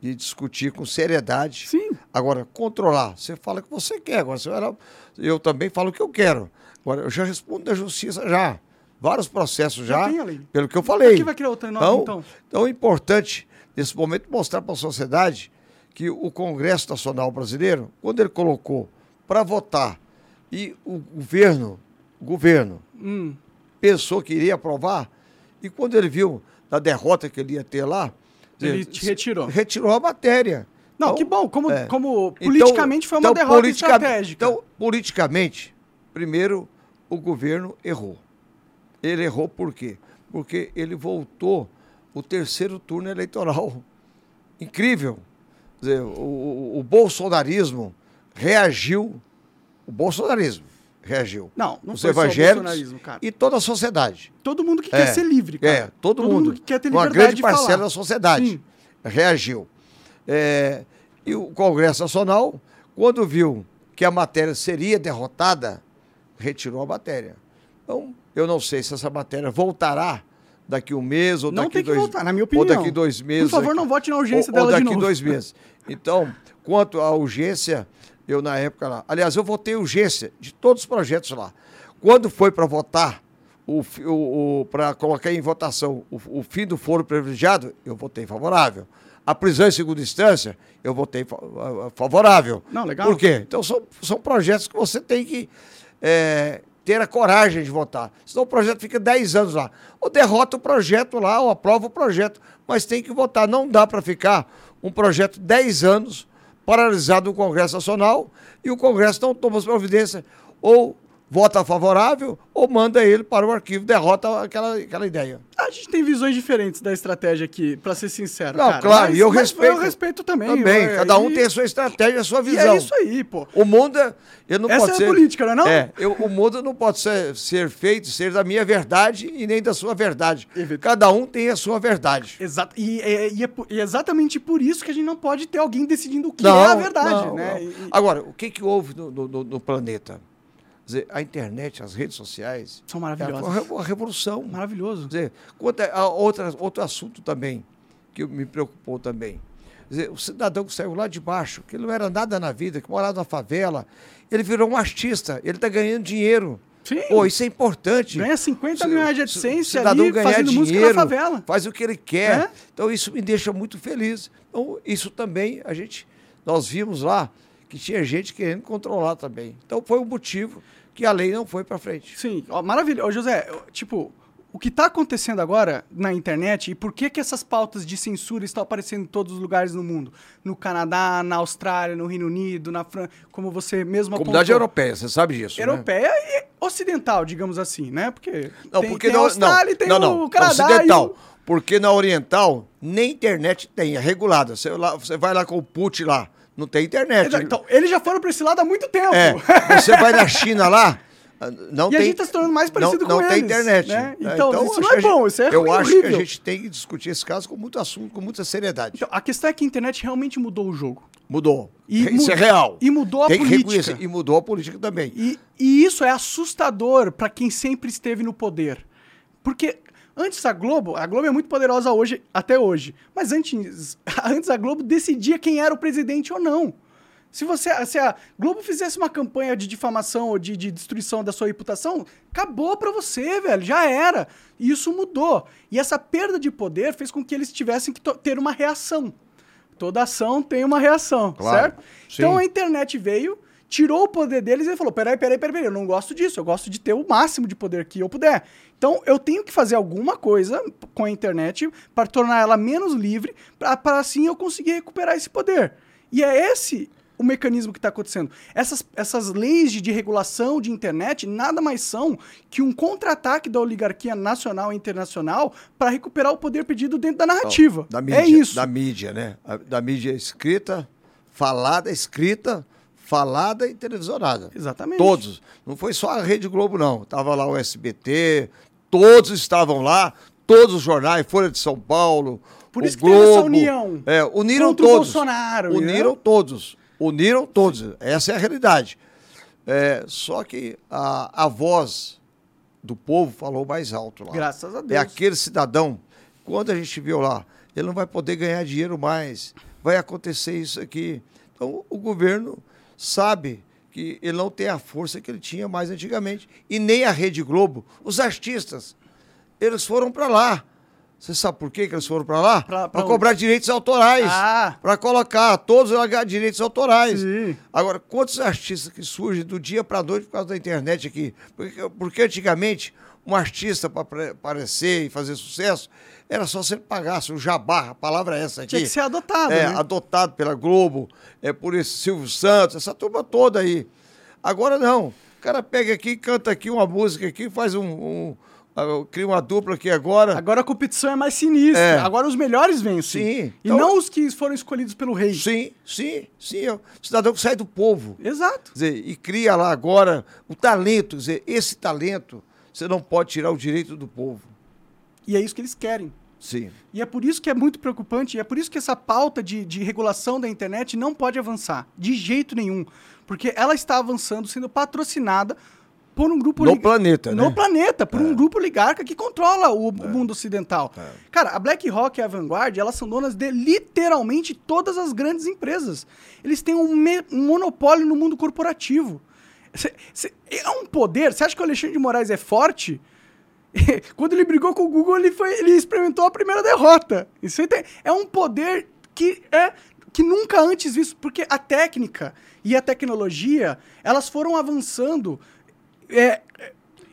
de discutir com seriedade. Sim. Agora, controlar. Você fala o que você quer. Agora, você vai eu também falo o que eu quero. Agora, eu já respondo da justiça já. Vários processos já. Já a. Pelo que eu falei. Pra que vai criar outra nova, então, então? então é importante, nesse momento, mostrar para a sociedade que o Congresso Nacional Brasileiro, quando ele colocou para votar e o governo, o governo Hum. Pensou que iria aprovar, e quando ele viu a derrota que ele ia ter lá, Ele te retirou. Retirou a matéria. Não, Então, que bom. Como, é. como Então- politicamente foi uma então, derrota estratégica. Então, politicamente, primeiro, o governo errou. Ele errou por quê? Porque ele voltou o terceiro turno eleitoral. Incrível. Quer dizer, o, o- o bolsonarismo reagiu. O bolsonarismo reagiu. Não, não Os foi só o evangélicos e toda a sociedade. Todo mundo que quer É, ser livre, cara. É, todo, mundo. que quer ter Uma liberdade grande de parcela falar. da sociedade Sim. reagiu. É, e o Congresso Nacional, quando viu que a matéria seria derrotada, retirou a matéria. Então, eu não sei se essa matéria voltará daqui um mês ou Não daqui tem que dois voltar, na minha Ou opinião. daqui dois meses. Por favor, daqui- não vote na urgência ou, dela ou de daqui novo. dois meses. Então, quanto à urgência, eu na época lá. Aliás, eu votei urgência de todos os projetos lá. Quando foi para votar, o, o, o, para colocar em votação o, o fim do foro privilegiado, eu votei favorável. A prisão em segunda instância, eu votei favorável. Não, legal. Por quê? Então, são, são projetos que você tem que é, ter a coragem de votar. Senão o projeto fica 10 anos lá. Ou derrota o projeto lá, ou aprova o projeto. Mas tem que votar. Não dá para ficar um projeto 10 anos paralisado no Congresso Nacional e o Congresso não toma as providências. Ou vota favorável, ou manda ele para o arquivo, derrota aquela, aquela ideia. A gente tem visões diferentes da estratégia aqui, pra ser sincero. Não, cara. claro, Mas- e eu respeito. Eu respeito também. Também, eu- cada um e- tem a sua estratégia, a sua E visão. é isso aí, pô. O mundo, é- ele não Essa é a ser... política, não é não? É, eu- o mundo não pode ser, ser feito, ser da minha verdade e nem da sua verdade. Cada um tem a sua verdade. Exato. E, é- e é, e é exatamente por isso que a gente não pode ter alguém decidindo o que Não, é a verdade, não, né? E- e- Agora, o que, que houve no- no- no planeta? Dizer, a internet, as redes sociais... São é maravilhosas. uma, re- uma revolução. Maravilhoso. Quer dizer, quanto a, outra, outro assunto também, que me preocupou também. Quer dizer, o cidadão que saiu lá de baixo, que não era nada na vida, que morava na favela, ele virou um artista, ele está ganhando dinheiro. Sim. Pô, isso é importante. Ganha 50 mil reais de AdSense cidadão ali, ganhar fazendo música dinheiro, na favela. Faz o que ele quer. É? Então isso me deixa muito feliz. Então isso também a gente nós vimos lá que tinha gente querendo controlar também. Então foi o motivo que a lei não foi para frente. Sim, ó, maravilha. Ô, José, tipo, o que tá acontecendo agora na internet e por que que essas pautas de censura estão aparecendo em todos os lugares no mundo? No Canadá, na Austrália, no Reino Unido, na França, como você mesmo Comunidade apontou. europeia, você sabe disso, né? Europeia e ocidental, digamos assim, né? Porque Não, tem, porque tem não, a Austrália não, tem não, não, o Canadá ocidental. o... Porque na oriental nem internet tem, é regulada. Você, lá, você vai lá com o put lá, não tem internet. Então, eles já foram pra esse lado há muito tempo. É, você vai na China lá, Não e tem, a gente tá se tornando mais parecido não, com não eles. tem internet. né? É, Então, isso acho não é bom, isso é Eu ruim, acho que horrível. a gente tem que discutir esse caso com muito assunto, com muita seriedade. Então, a questão é que a internet realmente mudou o jogo. Mudou. E Isso mu- é real. e mudou a tem política. E mudou a política também. E, e isso é assustador para quem sempre esteve no poder. Porque antes a Globo, a Globo é muito poderosa hoje, até hoje, mas antes, antes a Globo decidia quem era o presidente ou não. Se você, se a Globo fizesse uma campanha de difamação ou de, de destruição da sua reputação, acabou pra você, velho, já era. E isso mudou. E essa perda de poder fez com que eles tivessem que ter uma reação. Toda ação tem uma reação, Claro, certo? sim. Então a internet veio, tirou o poder deles e falou: peraí, peraí, peraí, peraí, eu não gosto disso, eu gosto de ter o máximo de poder que eu puder. Então eu tenho que fazer alguma coisa com a internet para tornar ela menos livre, para assim eu conseguir recuperar esse poder. E é esse o mecanismo que está acontecendo. Essas, essas leis de, de regulação de internet nada mais são que um contra-ataque da oligarquia nacional e internacional para recuperar o poder perdido dentro da narrativa. Da mídia, é isso. Da mídia, né? Da mídia escrita, falada, escrita, falada e televisionada. Exatamente. Todos. Não foi só a Rede Globo, não. Tava lá o SBT, todos estavam lá, todos os jornais, Folha de São Paulo. Por isso que teve essa Globo. união É, uniram contra o todos. Bolsonaro, Uniram né? todos. Uniram todos. Essa é a realidade. É, só que a, a voz do povo falou mais alto lá. Graças a Deus. É aquele cidadão, quando a gente viu lá, ele não vai poder ganhar dinheiro mais, vai acontecer isso aqui. Então, o governo sabe que ele não tem a força que ele tinha mais antigamente. E nem a Rede Globo, os artistas, eles foram para lá. Você sabe por quê que eles foram para lá? Para cobrar direitos autorais. Ah. Para colocar todos a ganhar direitos autorais. Sim. Agora, quantos artistas que surgem do dia para noite por causa da internet aqui? Porque, porque antigamente, um artista para aparecer e fazer sucesso, era só se ele pagasse o jabá, a palavra é essa aqui. Tinha que ser adotado, É, né? adotado pela Globo, é por esse Silvio Santos, essa turma toda aí. Agora não. O cara pega aqui, canta aqui uma música aqui, faz um. um ah, cria uma dupla aqui agora. Agora a competição é mais sinistra. É. Agora os melhores vencem. Sim. E Então- não os que foram escolhidos pelo rei. Sim, sim, sim. É o cidadão que sai do povo. Exato. Dizer, e cria lá agora o talento. Quer dizer, esse talento, você não pode tirar o direito do povo. E é isso que eles querem. Sim. E é por isso que é muito preocupante, e é por isso que essa pauta de, de regulação da internet não pode avançar, de jeito nenhum. Porque ela está avançando, sendo patrocinada por um grupo... No lig- planeta, No né? planeta, por um grupo oligarca que controla o, o mundo ocidental. É. Cara, a BlackRock e a Vanguard, elas são donas de literalmente todas as grandes empresas. Eles têm um, me- um monopólio no mundo corporativo. Cê- cê- é um poder. Você acha que o Alexandre de Moraes é forte? Quando ele brigou com o Google, ele, foi, ele experimentou a primeira derrota. Isso é um poder que é que nunca antes visto, porque a técnica e a tecnologia elas foram avançando é,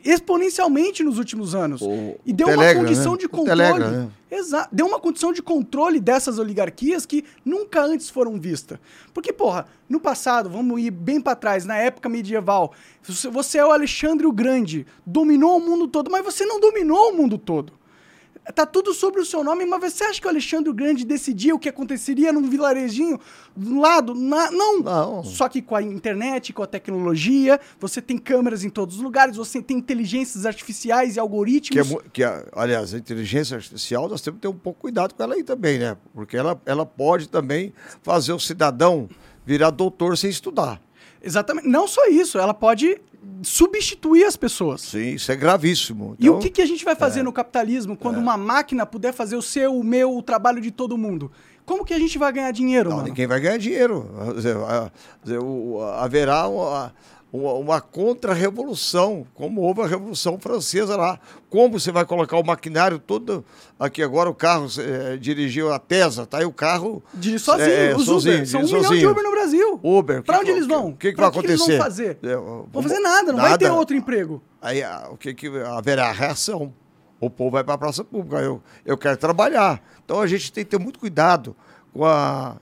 exponencialmente nos últimos anos O- e deu uma Telegram, condição né? de controle. Telegram, né? Exato. Deu uma condição de controle dessas oligarquias que nunca antes foram vistas. Porque, porra, no passado, vamos ir bem pra trás, na época medieval, você é o Alexandre o Grande, dominou o mundo todo, mas você não dominou o mundo todo. Tá tudo sobre o seu nome, mas você acha que o Alexandre o Grande decidia o que aconteceria num vilarejinho do lado? Na- não. Não. Só que com a internet, com a tecnologia, você tem câmeras em todos os lugares, você tem inteligências artificiais e Que é, algoritmos. que, a- aliás, a inteligência artificial, nós temos que ter um pouco cuidado com ela aí também, né? Porque ela, ela pode também fazer o cidadão virar doutor sem estudar. Exatamente. Não só isso, ela pode substituir as pessoas. Sim, isso é gravíssimo. E o Então, que, que a gente vai fazer no capitalismo quando uma máquina puder fazer o seu, o meu, o trabalho de todo mundo? Como que a gente vai ganhar dinheiro, Não, mano? ninguém vai ganhar dinheiro. Haverá uma, uma, contra-revolução, como houve a Revolução Francesa lá. Como você vai colocar o maquinário todo. Aqui agora o carro eh, dirigiu a Tesla, tá aí o carro. Dirige sozinho, é, os sozinho, Uber. São um dirige milhão de sozinho. Uber no Brasil. Uber. Que- onde eles vão? O que, que Pra vai que que eles acontecer? vão fazer? É, Vão fazer nada, não vai ter outro emprego. Aí ah, o que, que haverá reação? O povo vai para a praça pública. Eu, eu quero trabalhar. Então a gente tem que ter muito cuidado com a,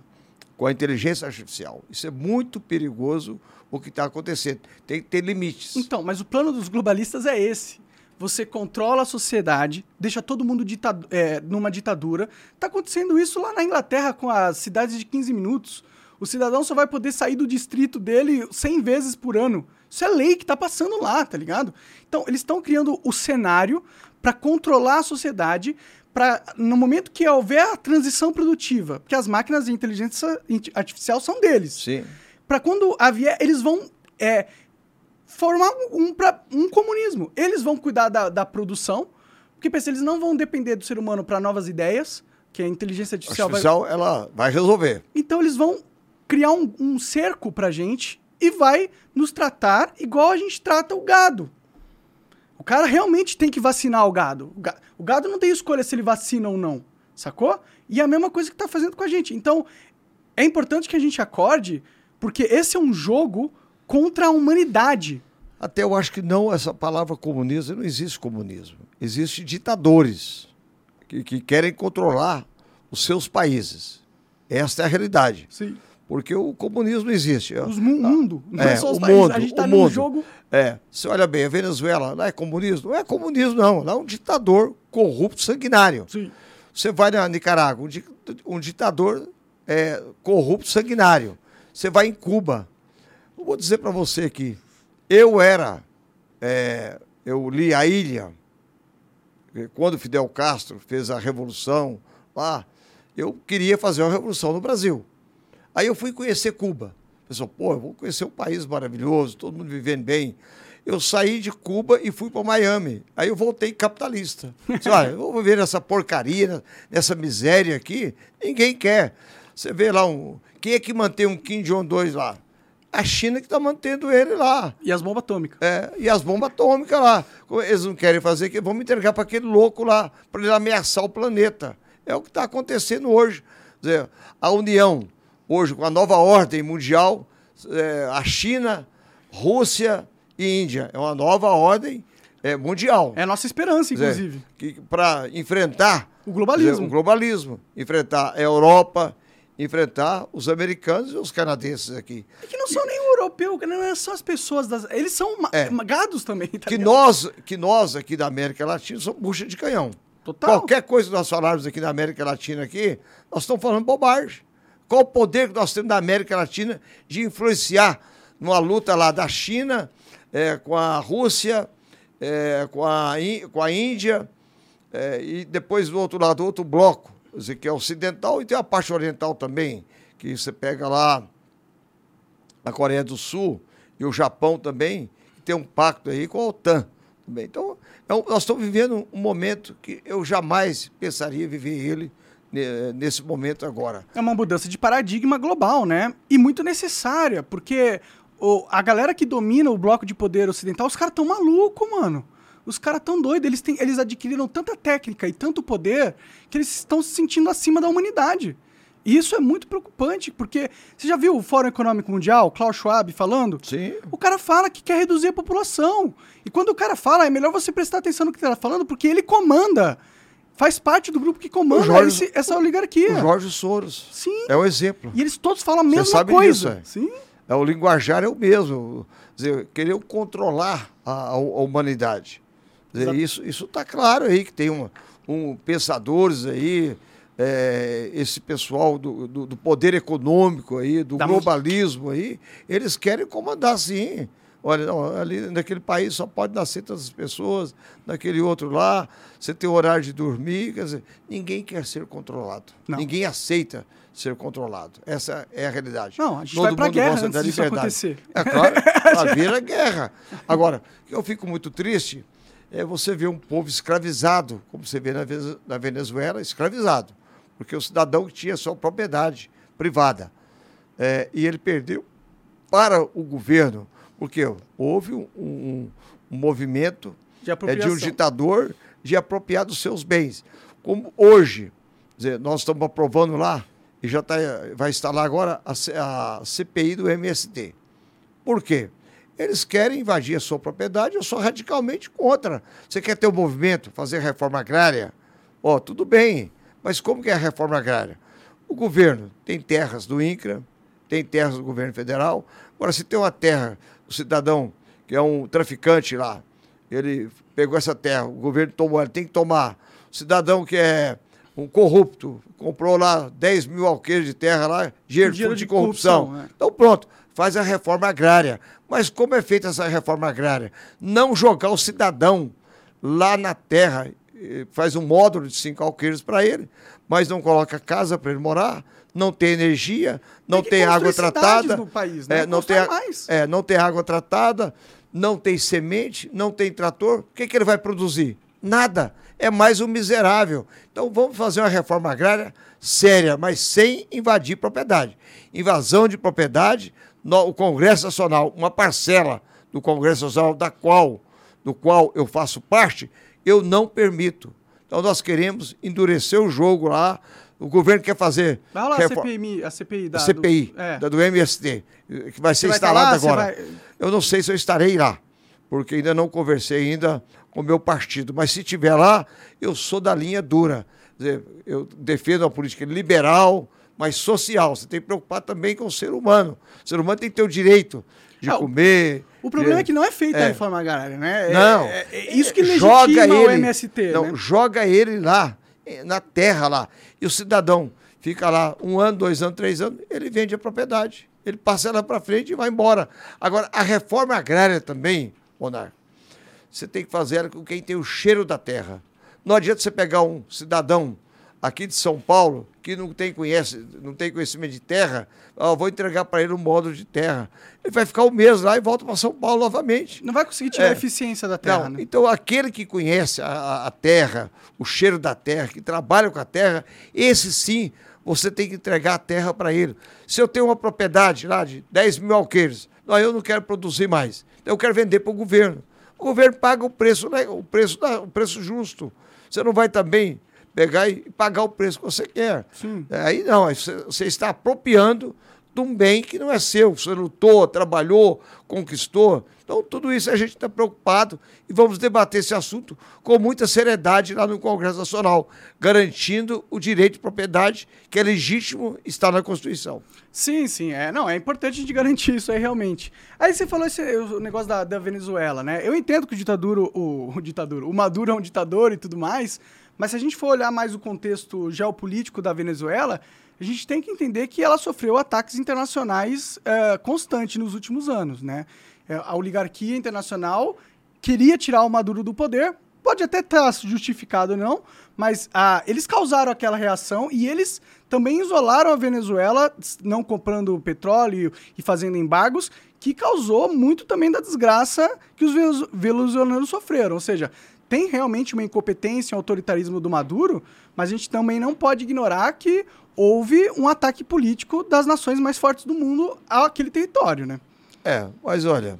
com a inteligência artificial. Isso é muito perigoso o que está acontecendo. Tem que ter limites. Então, mas o plano dos globalistas é esse. Você controla a sociedade, deixa todo mundo é, numa ditadura. Tá acontecendo isso lá na Inglaterra com as cidades de 15 minutos. O cidadão só vai poder sair do distrito dele 100 vezes por ano. Isso é lei que tá passando lá, tá ligado? Então, eles estão criando o cenário para controlar a sociedade, para no momento que houver a transição produtiva, porque as máquinas de inteligência artificial são deles. Sim. Para quando haver, eles vão é, formar um, pra, um comunismo. Eles vão cuidar da, da produção, porque pensa, eles não vão depender do ser humano para novas ideias, que a inteligência artificial, artificial vai... ela vai resolver. Então eles vão criar um, um cerco pra gente e vai nos tratar igual a gente trata o gado. O cara realmente tem que vacinar o gado. O, gado. o gado não tem escolha se ele vacina ou não, sacou? E é a mesma coisa que tá fazendo com a gente. Então, é importante que a gente acorde, porque esse é um jogo contra a humanidade. Até eu acho que não, essa palavra comunismo, não existe comunismo. Existem ditadores que, que querem controlar os seus países. Esta é a realidade. Sim. Porque o comunismo existe. Os mu mundo. Não é, é só os o países. Mundo, a gente está num jogo. É. Você olha bem, a Venezuela não é comunismo? Não é comunismo, não. Lá é um ditador corrupto, sanguinário. Sim. Você vai na Nicarágua, um, di um ditador é, corrupto, sanguinário. Você vai em Cuba. Eu vou dizer para você aqui. Eu era. É, eu li A Ilha. Quando Fidel Castro fez a revolução lá, eu queria fazer uma revolução no Brasil. Aí eu fui conhecer Cuba. Pessoal, pô, eu vou conhecer um país maravilhoso, todo mundo vivendo bem. Eu saí de Cuba e fui para Miami. Aí eu voltei capitalista. Disse, olha, eu vou viver nessa porcaria, nessa miséria aqui. Ninguém quer. Você vê lá um. Quem é que mantém um Kim Jong-2 lá? A China que está mantendo ele lá. E as bombas atômicas. É, e as bombas atômicas lá. Eles não querem fazer, que vamos entregar para aquele louco lá, para ele ameaçar o planeta. É o que está acontecendo hoje. Quer dizer, a União hoje com a nova ordem mundial, é, a China, Rússia e Índia. É uma nova ordem é, mundial. É a nossa esperança, inclusive. Para enfrentar o globalismo. Dizer, o globalismo. Enfrentar a Europa, enfrentar os americanos e os canadenses aqui. É que não são nem o europeu, não são as pessoas das. Eles são é, gados também. Tá que, nós, que nós aqui da América Latina somos bucha de canhão. Total. Qualquer coisa que nós falarmos aqui da América Latina aqui, nós estamos falando bobagem. Qual o poder que nós temos da América Latina de influenciar numa luta lá da China, é, com a Rússia, é, com, a, com a Índia, é, e depois do outro lado, outro bloco, que é ocidental, e tem a parte oriental também, que você pega lá a Coreia do Sul e o Japão também, que tem um pacto aí com a OTAN. Também. Então, é um, nós estamos vivendo um momento que eu jamais pensaria viver ele nesse momento agora. É uma mudança de paradigma global, né? E muito necessária, porque o, a galera que domina o bloco de poder ocidental, os caras tão malucos, mano. Os caras tão doidos, eles, têm, eles adquiriram tanta técnica e tanto poder que eles estão se sentindo acima da humanidade. E isso é muito preocupante, porque você já viu o Fórum Econômico Mundial, Klaus Schwab falando? Sim. O cara fala que quer reduzir a população. E quando o cara fala, é melhor você prestar atenção no que ele está falando, porque ele comanda faz parte do grupo que comanda Jorge, esse, essa oligarquia. O Jorge Soros. Sim. É um exemplo. E eles todos falam a mesma Você sabe coisa. Disso, é. Sim. É, o linguajar é o mesmo. Dizer, querer controlar a, a humanidade. Dizer, isso está claro aí que tem um, um pensadores aí, é, esse pessoal do, do, do, poder econômico aí, do da globalismo aí, eles querem comandar sim. Olha, não, ali naquele país só pode nascer tantas pessoas, naquele outro lá, você tem horário de dormir, quer dizer, ninguém quer ser controlado. Não. Ninguém aceita ser controlado. Essa é a realidade. Não, a gente Todo vai para guerra antes disso acontecer. É claro, a vira guerra. Agora, eu fico muito triste é você ver um povo escravizado, como você vê na Venezuela, escravizado, porque o cidadão que tinha sua propriedade privada é, e ele perdeu para o governo porque houve um, um, um movimento de, é, de, um ditador de apropriar dos seus bens. Como hoje, dizer, nós estamos aprovando lá, e já tá, vai instalar agora a, a CPI do MST. Por quê? Eles querem invadir a sua propriedade, eu sou radicalmente contra. Você quer ter um movimento, fazer reforma agrária? Ó, oh, tudo bem, mas como que é a reforma agrária? O governo tem terras do INCRA, tem terras do governo federal. Agora, se tem uma terra o cidadão, que é um traficante lá, ele pegou essa terra, o governo tomou, ele tem que tomar. O cidadão que é um corrupto, comprou lá 10 mil alqueires de terra lá, dinheiro, Dinheiro de de corrupção. corrupção, é. Então pronto, faz a reforma agrária. Mas como é feita essa reforma agrária? Não jogar o cidadão lá na terra, faz um módulo de cinco alqueires para ele, mas não coloca casa para ele morar, não tem energia, não que tem, água tratada. no país, né? é, não, tem, é, não tem água tratada, não tem semente, não tem trator. O que, que ele vai produzir? Nada. É mais um miserável. Então vamos fazer uma reforma agrária séria, mas sem invadir propriedade. Invasão de propriedade, o Congresso Nacional, uma parcela do Congresso Nacional da qual, do qual eu faço parte, eu não permito. Então nós queremos endurecer o jogo lá. O governo quer fazer Vai rolar a refor- CPI, a CPI da. a CPI, do- é. da- do MST, que vai ser vai estar instalada lá? Agora. vai- Eu não sei se eu estarei lá, porque ainda não conversei ainda com o meu partido. Mas se estiver lá, eu sou da linha dura. Quer dizer, eu defendo uma política liberal, mas social. Você tem que preocupar também com o ser humano. O ser humano tem que ter o direito de Ah, o- comer. O problema de- é que não é feita a É. reforma agrária, né? É- Não. É, é isso que joga legitima o ele, MST, não, né? joga ele lá, na terra lá. E o cidadão fica lá um ano, dois anos, três anos, ele vende a propriedade. Ele passa ela para frente e vai embora. Agora, a reforma agrária também, Monar, você tem que fazer ela com quem tem o cheiro da terra. Não adianta você pegar um cidadão aqui de São Paulo que não tem, conhece, não tem conhecimento de terra, ó, vou entregar para ele um módulo de terra. Ele vai ficar um mês lá e volta para São Paulo novamente. Não vai conseguir tirar É. a eficiência da terra, Não, né? Então, aquele que conhece a- a, terra, o cheiro da terra, que trabalha com a terra, esse sim, você tem que entregar a terra para ele. Se eu tenho uma propriedade lá de 10 mil alqueires, não, eu não quero produzir mais, então eu quero vender para o governo. O governo paga o preço, né, o preço, o preço justo. Você não vai também pegar e pagar o preço que você quer. Sim. Aí não, aí você, você está apropriando de um bem que não é seu. Você lutou, trabalhou, conquistou. Então, tudo isso a gente está preocupado e vamos debater esse assunto com muita seriedade lá no Congresso Nacional, garantindo o direito de propriedade, que é legítimo, está na Constituição. Sim, sim. É, não, é importante a gente garantir isso aí realmente. Aí você falou esse, o negócio da, da Venezuela, né? Eu entendo que o ditaduro, o, o ditaduro, o Maduro é um ditador e tudo mais, mas se a gente for olhar mais o contexto geopolítico da Venezuela, a gente tem que entender que ela sofreu ataques internacionais é, constantes nos últimos anos, né? É, a oligarquia internacional queria tirar o Maduro do poder, pode até estar justificado ou não, mas ah, eles causaram aquela reação e eles também isolaram a Venezuela, não comprando petróleo e fazendo embargos, que causou muito também da desgraça que os venezu- venezuelanos sofreram. Ou seja, tem realmente uma incompetência, um autoritarismo do Maduro, mas a gente também não pode ignorar que houve um ataque político das nações mais fortes do mundo àquele território, né? É, mas olha,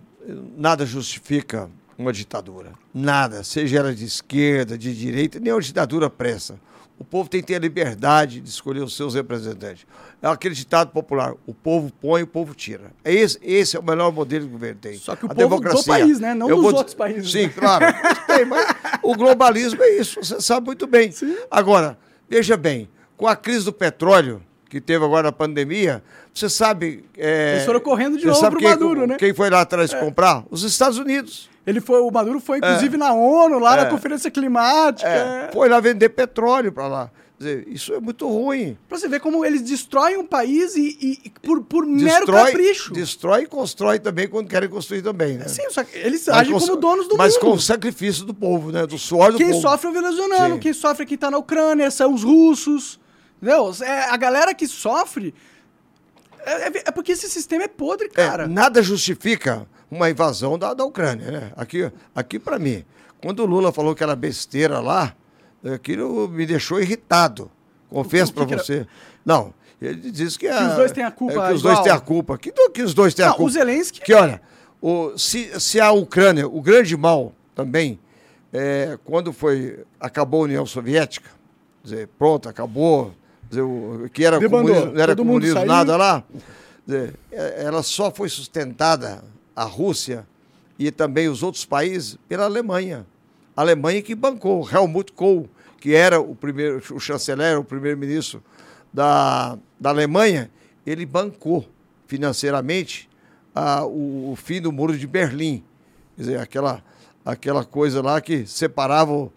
nada justifica uma ditadura. Nada, seja ela de esquerda, de direita, nem uma ditadura presta. O povo tem que ter a liberdade de escolher os seus representantes. É aquele ditado popular: o povo põe, o povo tira. É esse, esse é o melhor modelo que o governo tem. Só que o A povo do democracia. país, né? Não Eu dos vou outros países, Sim, né? claro. Tem, mas o globalismo é isso, você sabe muito bem. Agora, veja bem, com a crise do petróleo que teve agora na pandemia, você sabe. É, Eles foram correndo de novo pro quem- Maduro, né? Quem foi lá atrás comprar? Os Estados Unidos. Ele foi, o Maduro foi inclusive na ONU, lá na É. Conferência Climática. É, foi lá vender petróleo para lá. Quer dizer, isso é muito ruim. Pra você ver como eles destroem um país e, e- e por, por mero Destrói, capricho. destrói e constrói também quando querem construir também, né? Sim, só que eles Mas agem com- como donos do mas mundo. com o sacrifício do povo, né? Do suor do Quem povo. sofre é o venezuelano, Sim. quem sofre é quem tá na Ucrânia, são os russos. Entendeu? É, a galera que sofre. É, é- é porque esse sistema é podre, É, cara. nada justifica uma invasão da, da Ucrânia, né? Aqui, aqui para mim, quando o Lula falou que era besteira lá, aquilo me deixou irritado. Confesso O que para que era? você. Não, ele disse que, a- os dois têm a culpa é, que os igual. dois têm a culpa. Que, que os dois têm a Não, o culpa. Zelensky- Que olha, o, se, se a Ucrânia, o grande mal também, é, quando foi acabou a União Soviética, dizer, pronto, acabou, dizer, o, que era Debandou, comunismo, não era comunismo saiu. nada lá, dizer, é, ela só foi sustentada, a Rússia e também os outros países, pela Alemanha. A Alemanha que bancou, Helmut Kohl, que era o primeiro, o chanceler, o primeiro-ministro da, da Alemanha, ele bancou financeiramente ah, o, o fim do muro de Berlim. Quer dizer, aquela, aquela coisa lá que separava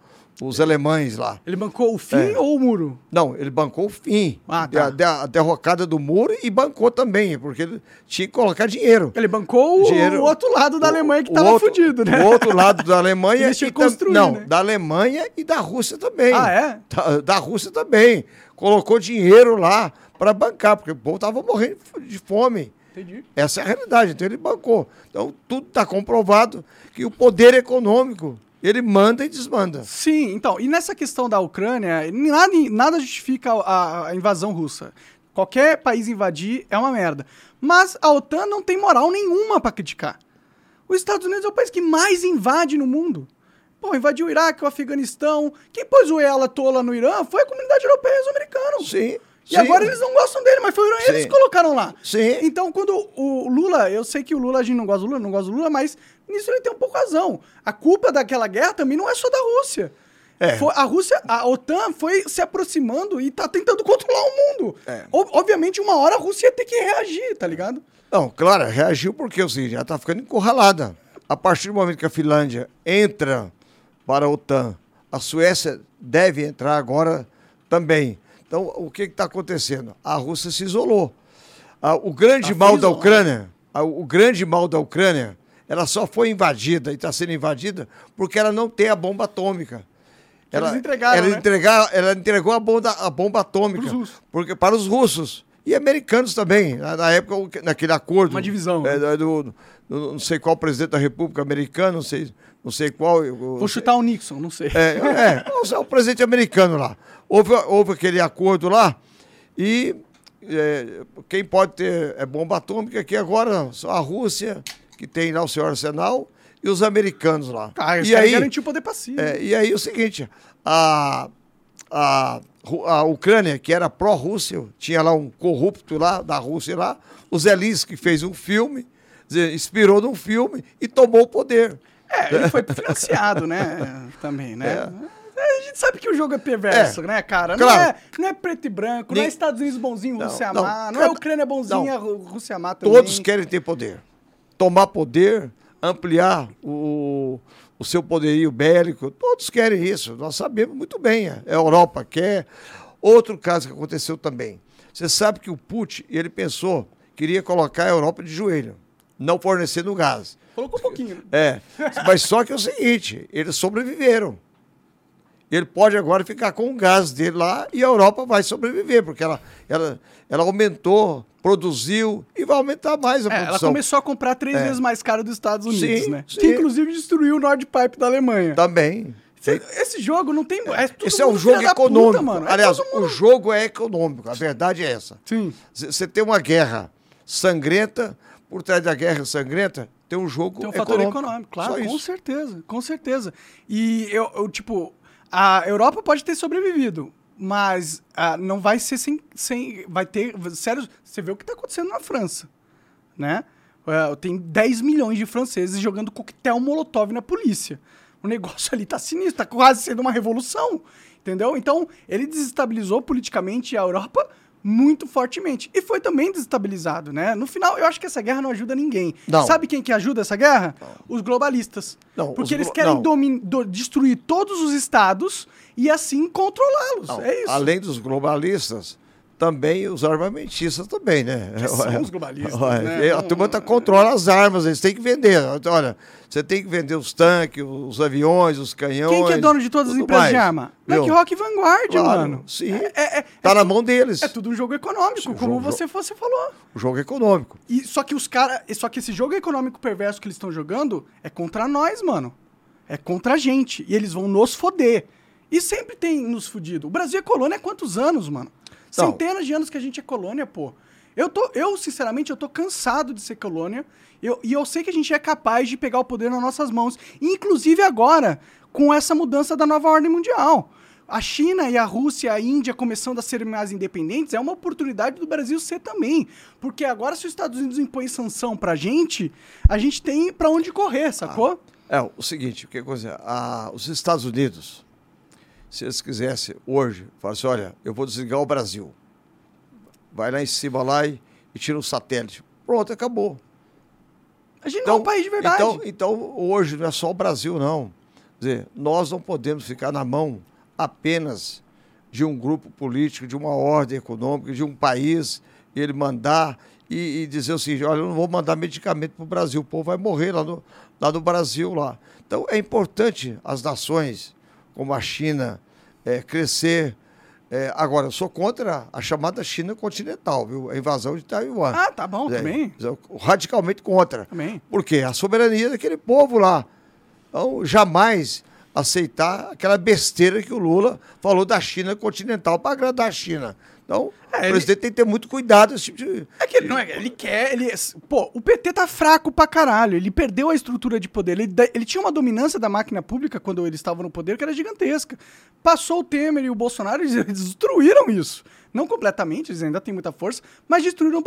os alemães lá. Ele bancou o fim É. ou o muro? Não, ele bancou o fim. Ah, tá. a, da- a derrocada do muro e bancou também, porque ele tinha que colocar dinheiro. Ele bancou o- Dinheiro- o outro lado da Alemanha que o tava outro- fudido, né? O outro lado da Alemanha. Eles tinham Não, né? da Alemanha e da Rússia também. Ah, é? Da, da Rússia também. Colocou dinheiro lá para bancar, porque o povo tava morrendo de fome. Entendi. Essa é a realidade, então ele bancou. Então tudo está comprovado que o poder econômico, ele manda e desmanda. Sim, então, e nessa questão da Ucrânia, nada, nada justifica a, a invasão russa. Qualquer país invadir é uma merda. Mas a OTAN não tem moral nenhuma pra criticar. Os Estados Unidos é o país que mais invade no mundo. Pô, invadiu o Iraque, o Afeganistão. Quem pôs o ela tola no Irã foi a comunidade europeia e os americanos. Sim. E agora eles não gostam dele, mas foi o Irã, eles Sim. colocaram lá. Sim. Então, quando o Lula, eu sei que o Lula, a gente não gosta do Lula, não gosta do Lula, mas nisso ele tem um pouco razão. A culpa daquela guerra também não é só da Rússia. É. Foi- a Rússia, a OTAN foi se aproximando e tá tentando controlar o mundo. É. Ob- obviamente, uma hora a Rússia ia ter que reagir, tá ligado? Não, claro, reagiu porque o seguinte, ela está ficando encurralada. A partir do momento que a Finlândia entra para a OTAN, a Suécia deve entrar agora também. Então, o que está acontecendo? A Rússia se isolou. Ah, o grande Ela mal da. Ucrânia, ah, o grande mal da Ucrânia, ela só foi invadida e está sendo invadida porque ela não tem a bomba atômica. Eles entregaram, ela, né? entregar, ela entregou a bomba, a bomba atômica porque, para os russos. E americanos também. Na, na época, naquele acordo. Uma divisão. é, do, do- do- não sei qual presidente da República Americana, não sei, não sei qual. eu- Vou chutar o Nixon, não sei. É, é, o- o presidente americano lá. Houve, houve aquele acordo lá e é, quem pode ter é bomba atômica aqui agora só a Rússia, que tem lá o seu arsenal, e os americanos lá. Ah, e aí, garantir o poder passivo. é, e aí o seguinte, a, a, a Ucrânia, que era pró-Rússia, tinha lá um corrupto lá da Rússia lá, o Zelensky fez um filme, inspirou num filme e tomou o poder. É, ele foi financiado, né? Também, né? É. A gente sabe que o jogo é perverso, É, né, cara? claro. Não, é, não é preto e branco, não é Nem- Estados Unidos bonzinho, Não, Rússia não, amar, não é cada- Ucrânia bonzinha, não. Rú- Rússia amar também. Todos querem ter poder. Tomar poder, ampliar o, o seu poderio bélico. Todos querem isso. Nós sabemos muito bem. A Europa quer. Outro caso que aconteceu também. Você sabe que o Putin, ele pensou que iria colocar a Europa de joelho, não fornecendo gás. Colocou um pouquinho. É, mas só que é o seguinte, eles sobreviveram. Ele pode agora ficar com o gás dele lá e a Europa vai sobreviver, porque ela, ela, ela aumentou, produziu e vai aumentar mais a É, ela produção. começou a comprar três É. vezes mais caro dos Estados Unidos, Sim, né? sim. Que inclusive destruiu o Nord Pipe da Alemanha. Também. Esse jogo não tem. É todo Esse é um jogo da puta, econômico. mano. É Aliás, todo mundo- o jogo é econômico. A verdade é essa. Sim. Você tem uma guerra sangrenta, por trás da guerra sangrenta, tem um jogo Tem um fator econômico. econômico, claro, Só com isso. certeza, com certeza. E eu, eu, tipo, a Europa pode ter sobrevivido, mas ah, não vai ser sem, sem. Vai ter. Sério, você vê o que tá acontecendo na França, né? É, tem 10 milhões de franceses jogando coquetel molotov na polícia. O negócio ali tá sinistro, tá quase sendo uma revolução, entendeu? Então, ele desestabilizou politicamente a Europa muito fortemente. E foi também desestabilizado, né? No final, eu acho que essa guerra não ajuda ninguém. Não. Sabe quem que ajuda essa guerra? Os globalistas. Não, Porque eles querem não. do- destruir todos os estados e assim controlá-los. Não, é isso. Além dos globalistas, também os armamentistas também, né? Que são os globalistas, Olha, né? A turma tá, controla as armas, eles têm que vender. Olha, você tem que vender os tanques, os aviões, os canhões. Quem que é dono de todas as empresas de mais, arma? viu? BlackRock e Vanguard, Claro, mano. sim. É, é, é- Tá é na mão deles. É tudo um jogo econômico, Sim, como jogo- você, você falou. O jogo é econômico. E, só que os caras. Só que esse jogo econômico perverso que eles estão jogando é contra nós, mano. É contra a gente. E eles vão nos foder. E sempre tem nos fudido. O Brasil é colônia há quantos anos, mano? Não. Centenas de anos que a gente é colônia, pô. Eu, tô, eu sinceramente, eu tô cansado de ser colônia. Eu, e eu sei que a gente é capaz de pegar o poder nas nossas mãos. Inclusive agora, com essa mudança da nova ordem mundial. A China e a Rússia e a Índia começando a ser mais independentes é uma oportunidade do Brasil ser também. Porque agora, se os Estados Unidos impõem sanção pra gente, a gente tem pra onde correr, sacou? É, o seguinte, que coisa, a, os Estados Unidos, se eles quisessem hoje, falar assim, olha, eu vou desligar o Brasil. Vai lá em cima lá e, e tira o satélite. Pronto, acabou. A gente não é um país de verdade. Então, então, hoje não é só o Brasil, não. Quer dizer, nós não podemos ficar na mão apenas de um grupo político, de uma ordem econômica, de um país, ele mandar e, e dizer o seguinte, olha, eu não vou mandar medicamento para o Brasil, o povo vai morrer lá no, lá no Brasil. lá. Então é importante as nações, como a China, é, crescer. É, agora, eu sou contra a chamada China continental, viu? A invasão de Taiwan. Ah, tá bom, É, também. Radicalmente contra. Também. Por quê? A soberania daquele povo lá. Então, jamais aceitar aquela besteira que o Lula falou da China continental para agradar a China. Então, É, o ele- presidente tem que ter muito cuidado. Esse tipo de... É que ele não é, ele quer, ele, pô, o PT tá fraco pra caralho, ele perdeu a estrutura de poder, ele, ele tinha uma dominância da máquina pública quando eles estavam no poder que era gigantesca. Passou o Temer e o Bolsonaro, eles, eles destruíram isso. Não completamente, eles ainda têm muita força, mas destruíram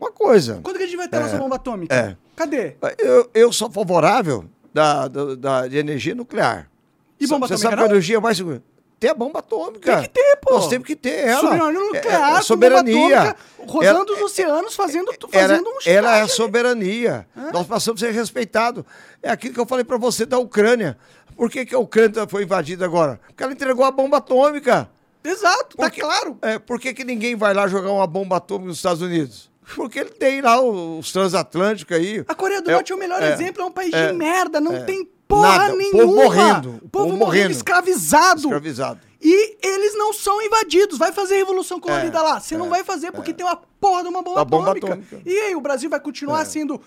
Uma coisa. Quando que a gente vai ter a nossa bomba atômica? é. Cadê? Eu, eu sou favorável da, da, da- de energia nuclear. E bomba Você atômica sabe não? qual é a energia mais segura? Tem a bomba atômica. Tem que ter, pô. Nós temos que ter ela. Soberania É- nuclear, é, com soberania. atômica, rodando Ela- os oceanos, fazendo, fazendo um ela é a soberania. Nós passamos a ser respeitados. É aquilo que eu falei para você da Ucrânia. Por que, que a Ucrânia foi invadida agora? Porque ela entregou a bomba atômica. Exato, tá claro. É, por que, que ninguém vai lá jogar uma bomba atômica nos Estados Unidos? Porque ele tem lá os transatlânticos aí. A Coreia do É, Norte é o melhor é, exemplo, é um país é, de merda, não é. tem porra Nada, o nenhuma. povo morrendo, O o povo morrendo, morrendo. escravizado. Escravizado. E eles não são invadidos. Vai fazer revolução colorida É, lá. Você não vai fazer porque tem uma porra de uma bomba, bomba atômica. atômica. É, E aí, o Brasil vai continuar sendo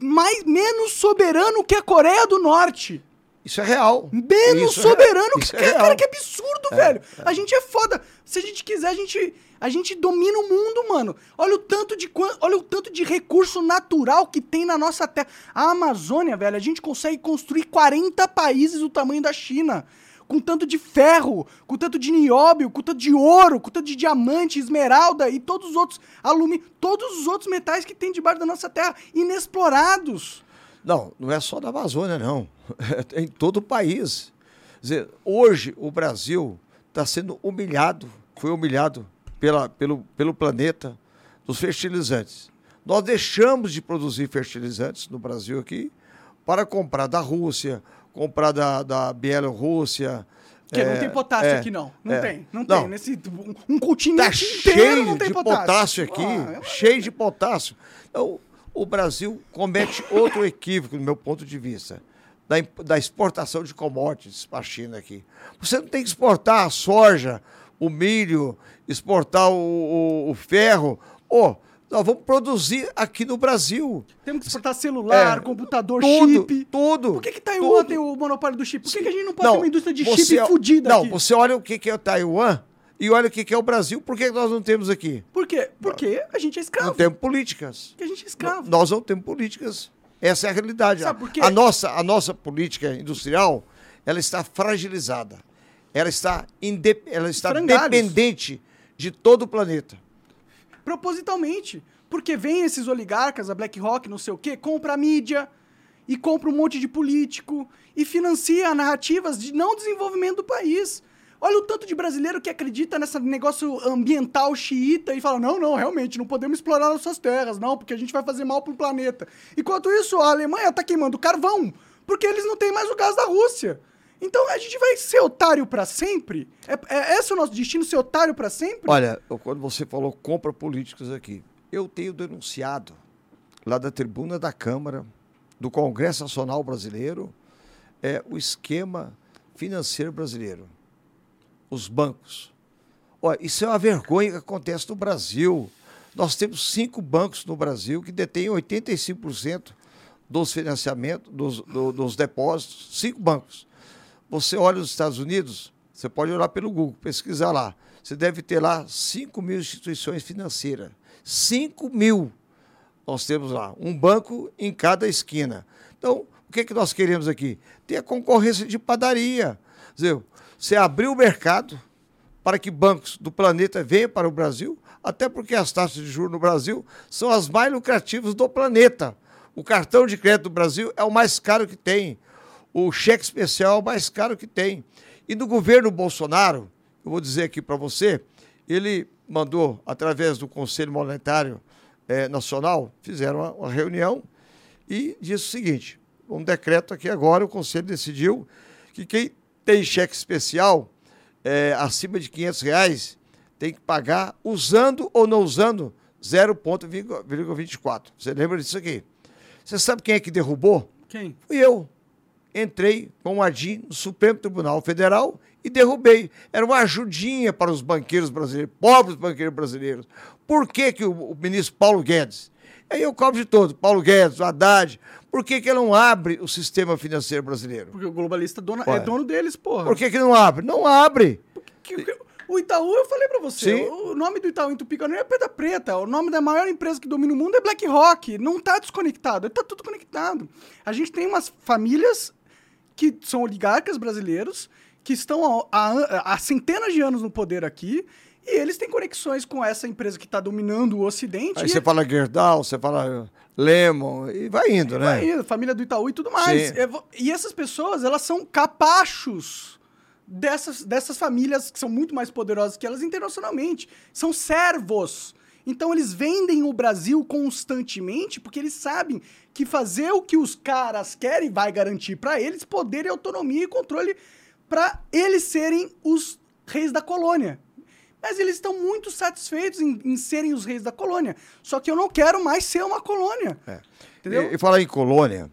mais, menos soberano que a Coreia do Norte. Isso é real. Menos Isso é soberano que. Isso é cara, real. que absurdo, velho. A gente é foda. Se a gente quiser, a gente. A gente domina o mundo, mano. Olha o tanto de olha o tanto de recurso natural que tem na nossa terra. A Amazônia, velho, a gente consegue construir 40 países do tamanho da China. Com tanto de ferro, com tanto de nióbio, com tanto de ouro, com tanto de diamante, esmeralda e todos os outros alumínio, todos os outros metais que tem debaixo da nossa terra, inexplorados. Não, não é só na Amazônia, não. É em todo o país. Quer dizer, hoje o Brasil está sendo humilhado, foi humilhado pela, pelo, pelo planeta dos fertilizantes. Nós deixamos de produzir fertilizantes no Brasil aqui para comprar da Rússia, comprar da, da Bielorrússia. Que não é, tem potássio é, aqui, não. Não é. tem, não, tem. Nesse, um, um Tá cheio não tem de potássio, potássio, aqui, Ah, cheio de potássio. Então, o Brasil comete outro equívoco, do meu ponto de vista, da, da exportação de commodities para a China aqui. Você não tem que exportar a soja, o milho, exportar o, o- o ferro. Ô, Nós vamos produzir aqui no Brasil. Temos que exportar celular, É, computador, tudo, chip. tudo. Por que, que Taiwan tudo. tem o monopólio do chip? Por que, que a gente não pode ter uma indústria de chip fodida Não, aqui? você olha o que que é o Taiwan e olha o que que é o Brasil. Por que que nós não temos aqui? Por quê? Porque a gente é escravo. Não temos políticas. Porque a gente é escravo. Nós não temos políticas. Essa é a realidade. Sabe por quê? A nossa, a nossa política industrial, ela está fragilizada. Ela está, inde- ela está Frangalhos. dependente de todo o planeta. Propositalmente. Porque vem esses oligarcas, a BlackRock, não sei o quê, compra a mídia e compra um monte de político e financia narrativas de não desenvolvimento do país. Olha o tanto de brasileiro que acredita nesse negócio ambiental xiita e fala: não, não, realmente, não podemos explorar nossas terras, não, porque a gente vai fazer mal pro planeta. Enquanto isso, a Alemanha tá queimando carvão, porque eles não têm mais o gás da Rússia. Então a gente vai ser otário pra sempre? É, é esse o nosso destino, ser otário pra sempre? Olha, quando você falou compra políticos aqui, eu tenho denunciado lá da tribuna da Câmara, do Congresso Nacional Brasileiro, é, o esquema financeiro brasileiro. Os bancos. Olha, isso é uma vergonha que acontece no Brasil. Nós temos cinco bancos no Brasil que detêm 85% dos financiamentos, dos, do- dos depósitos. Cinco bancos. Você olha os Estados Unidos, você pode olhar pelo Google, pesquisar lá. Você deve ter lá 5 mil instituições financeiras. 5 mil nós temos lá. Um banco em cada esquina. Então, o que, é que nós queremos aqui? Ter a concorrência de padaria. Quer dizer, você abrir o mercado para que bancos do planeta venham para o Brasil, até porque as taxas de juros no Brasil são as mais lucrativas do planeta. O cartão de crédito do Brasil é o mais caro que tem. O cheque especial é o mais caro que tem. E no governo Bolsonaro, eu vou dizer aqui para você, ele mandou, através do Conselho Monetário eh, Nacional, fizeram uma, uma reunião e disse o seguinte: um decreto aqui agora, o Conselho decidiu que quem tem cheque especial eh, acima de 500 reais tem que pagar usando ou não usando 0,24. Você lembra disso aqui? Você sabe quem é que derrubou? Quem? Fui eu. Entrei com o ADI no Supremo Tribunal Federal e derrubei. Era uma ajudinha para os banqueiros brasileiros, pobres banqueiros brasileiros. Por que, que o, o ministro Paulo Guedes, aí eu cobro de todo, Paulo Guedes, o Haddad, por que, que ele não abre o sistema financeiro brasileiro? Porque o globalista dona- Ué. é dono deles, porra. Por que, que não abre? Não abre. Que- que- o Itaú, eu falei pra você, Sim. o nome do Itaú em Tupi-Guarani é Pedra Preta. O nome da maior empresa que domina o mundo é BlackRock. Não tá desconectado, tá tudo conectado. A gente tem umas famílias que são oligarcas brasileiros, que estão há, centenas de anos no poder aqui, e eles têm conexões com essa empresa que tá dominando o Ocidente. Aí você fala Gerdau, você fala Lemon, e vai indo, né? Aí, família do Itaú e tudo mais. Sim. Vou- E essas pessoas, elas são capachos dessas, dessas famílias que são muito mais poderosas que elas internacionalmente. São servos. Então eles vendem o Brasil constantemente porque eles sabem que fazer o que os caras querem vai garantir para eles poder e autonomia e controle para eles serem os reis da colônia. Mas eles estão muito satisfeitos em, em serem os reis da colônia. Só que eu não quero mais ser uma colônia. É. Entendeu? E, e falar em colônia,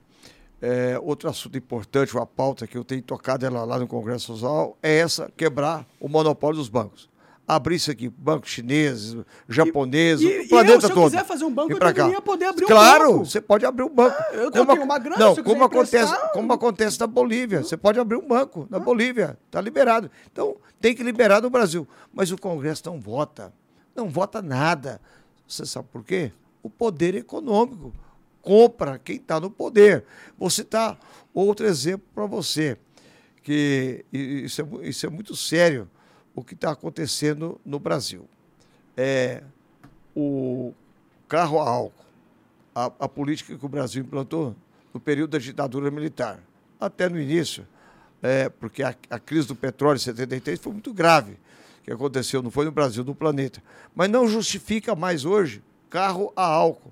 é, outro assunto importante, uma pauta que eu tenho tocado ela lá no Congresso Social, é essa, quebrar o monopólio dos bancos. Abrir isso aqui, bancos chineses, japoneses, e- o planeta eu, se eu todo. quiser fazer um banco, eu cá. poder abrir um claro, banco. você pode abrir um banco. Ah, eu- Como tenho uma grana, Não, se eu como acontece, como acontece na Bolívia. Você pode abrir um banco na Bolívia, está liberado. Então, tem que liberar no Brasil. Mas o Congresso não vota. Não vota nada. Você sabe por quê? O poder econômico compra quem está no poder. Vou citar outro exemplo para você, que isso é, isso é muito sério, o que está acontecendo no Brasil. É o carro a álcool, a, a política que o Brasil implantou no período da ditadura militar. Até no início, é, porque a, a crise do petróleo em 73 foi muito grave, que aconteceu, não foi no Brasil, no planeta. Mas não justifica mais hoje carro a álcool.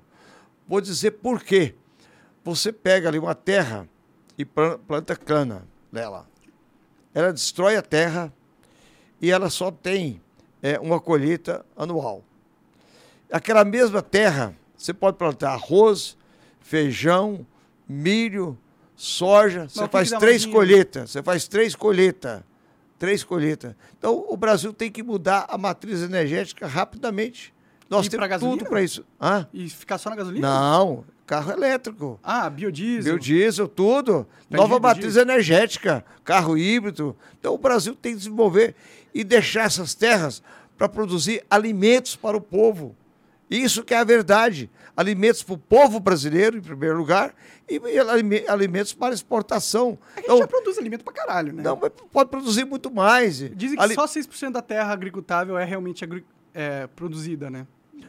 Vou dizer por quê. Você pega ali uma terra e plan- planta cana nela. Ela destrói a terra e ela só tem é, uma colheita anual. Aquela mesma terra, você pode plantar arroz, feijão, milho, soja, você faz três colheitas, você faz três colheitas, três colheitas. Então, o Brasil tem que mudar a matriz energética rapidamente. Nós E temos tudo para isso. Hã? E ficar só na gasolina? Não, carro elétrico. Ah, biodiesel. Biodiesel, tudo. Nova matriz energética, carro híbrido. Então o Brasil tem que desenvolver e deixar essas terras para produzir alimentos para o povo. Isso que é a verdade. Alimentos para o povo brasileiro, em primeiro lugar, e alime- alimentos para exportação. É a Então, gente já produz alimento pra caralho, né? não, mas pode produzir muito mais. Dizem que Ali- só 6% da terra agricultável é realmente agri- é, produzida, né?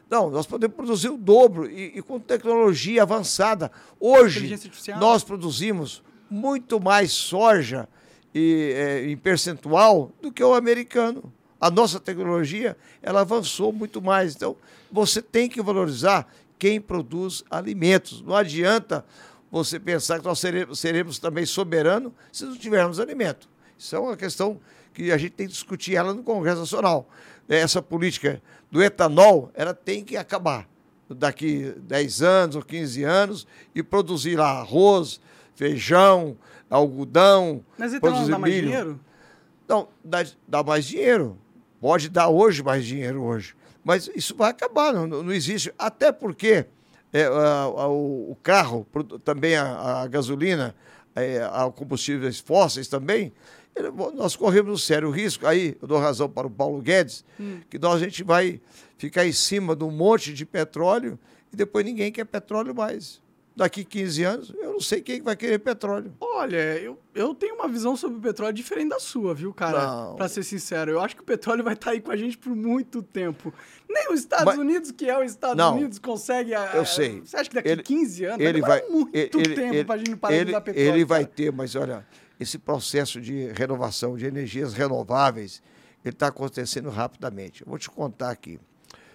Não, nós podemos produzir o dobro e, e com tecnologia avançada. Hoje, nós produzimos muito mais soja e, eh, em percentual do que o americano. A nossa tecnologia, ela avançou muito mais. Então, você tem que valorizar quem produz alimentos. Não adianta você pensar que nós seremos, seremos também soberanos se não tivermos alimento. Isso é uma questão que a gente tem que discutir ela no Congresso Nacional. Essa política do etanol, ela tem que acabar daqui 10 anos ou 15 anos e produzir lá arroz, feijão, algodão, Mas etanol não produzir dá mais milho. dinheiro? Não, dá, dá mais dinheiro. Pode dar hoje mais dinheiro hoje. Mas isso vai acabar, não, não existe. Até porque é, a- a- o, carro, também a, a gasolina, é, a combustíveis fósseis também, ele- nós corremos um sério risco. Aí eu dou razão para o Paulo Guedes, que nós a gente vai ficar em cima de um monte de petróleo e depois ninguém quer petróleo mais. Daqui 15 anos, eu não sei quem vai querer petróleo. Olha, eu, eu tenho uma visão sobre o petróleo diferente da sua, viu, cara? Pra ser sincero, eu acho que o petróleo vai estar aí com a gente por muito tempo. Nem os Estados Mas- Unidos, que é os Estados Não. Unidos, consegue. a- Eu a- sei. Você acha que daqui Ele- 15 anos ele vai muito ele- tempo ele- pra gente parar de ele, usar petróleo? ele vai cara. ter, mas olha, esse processo de renovação de energias renováveis, ele está acontecendo rapidamente. Eu vou te contar aqui.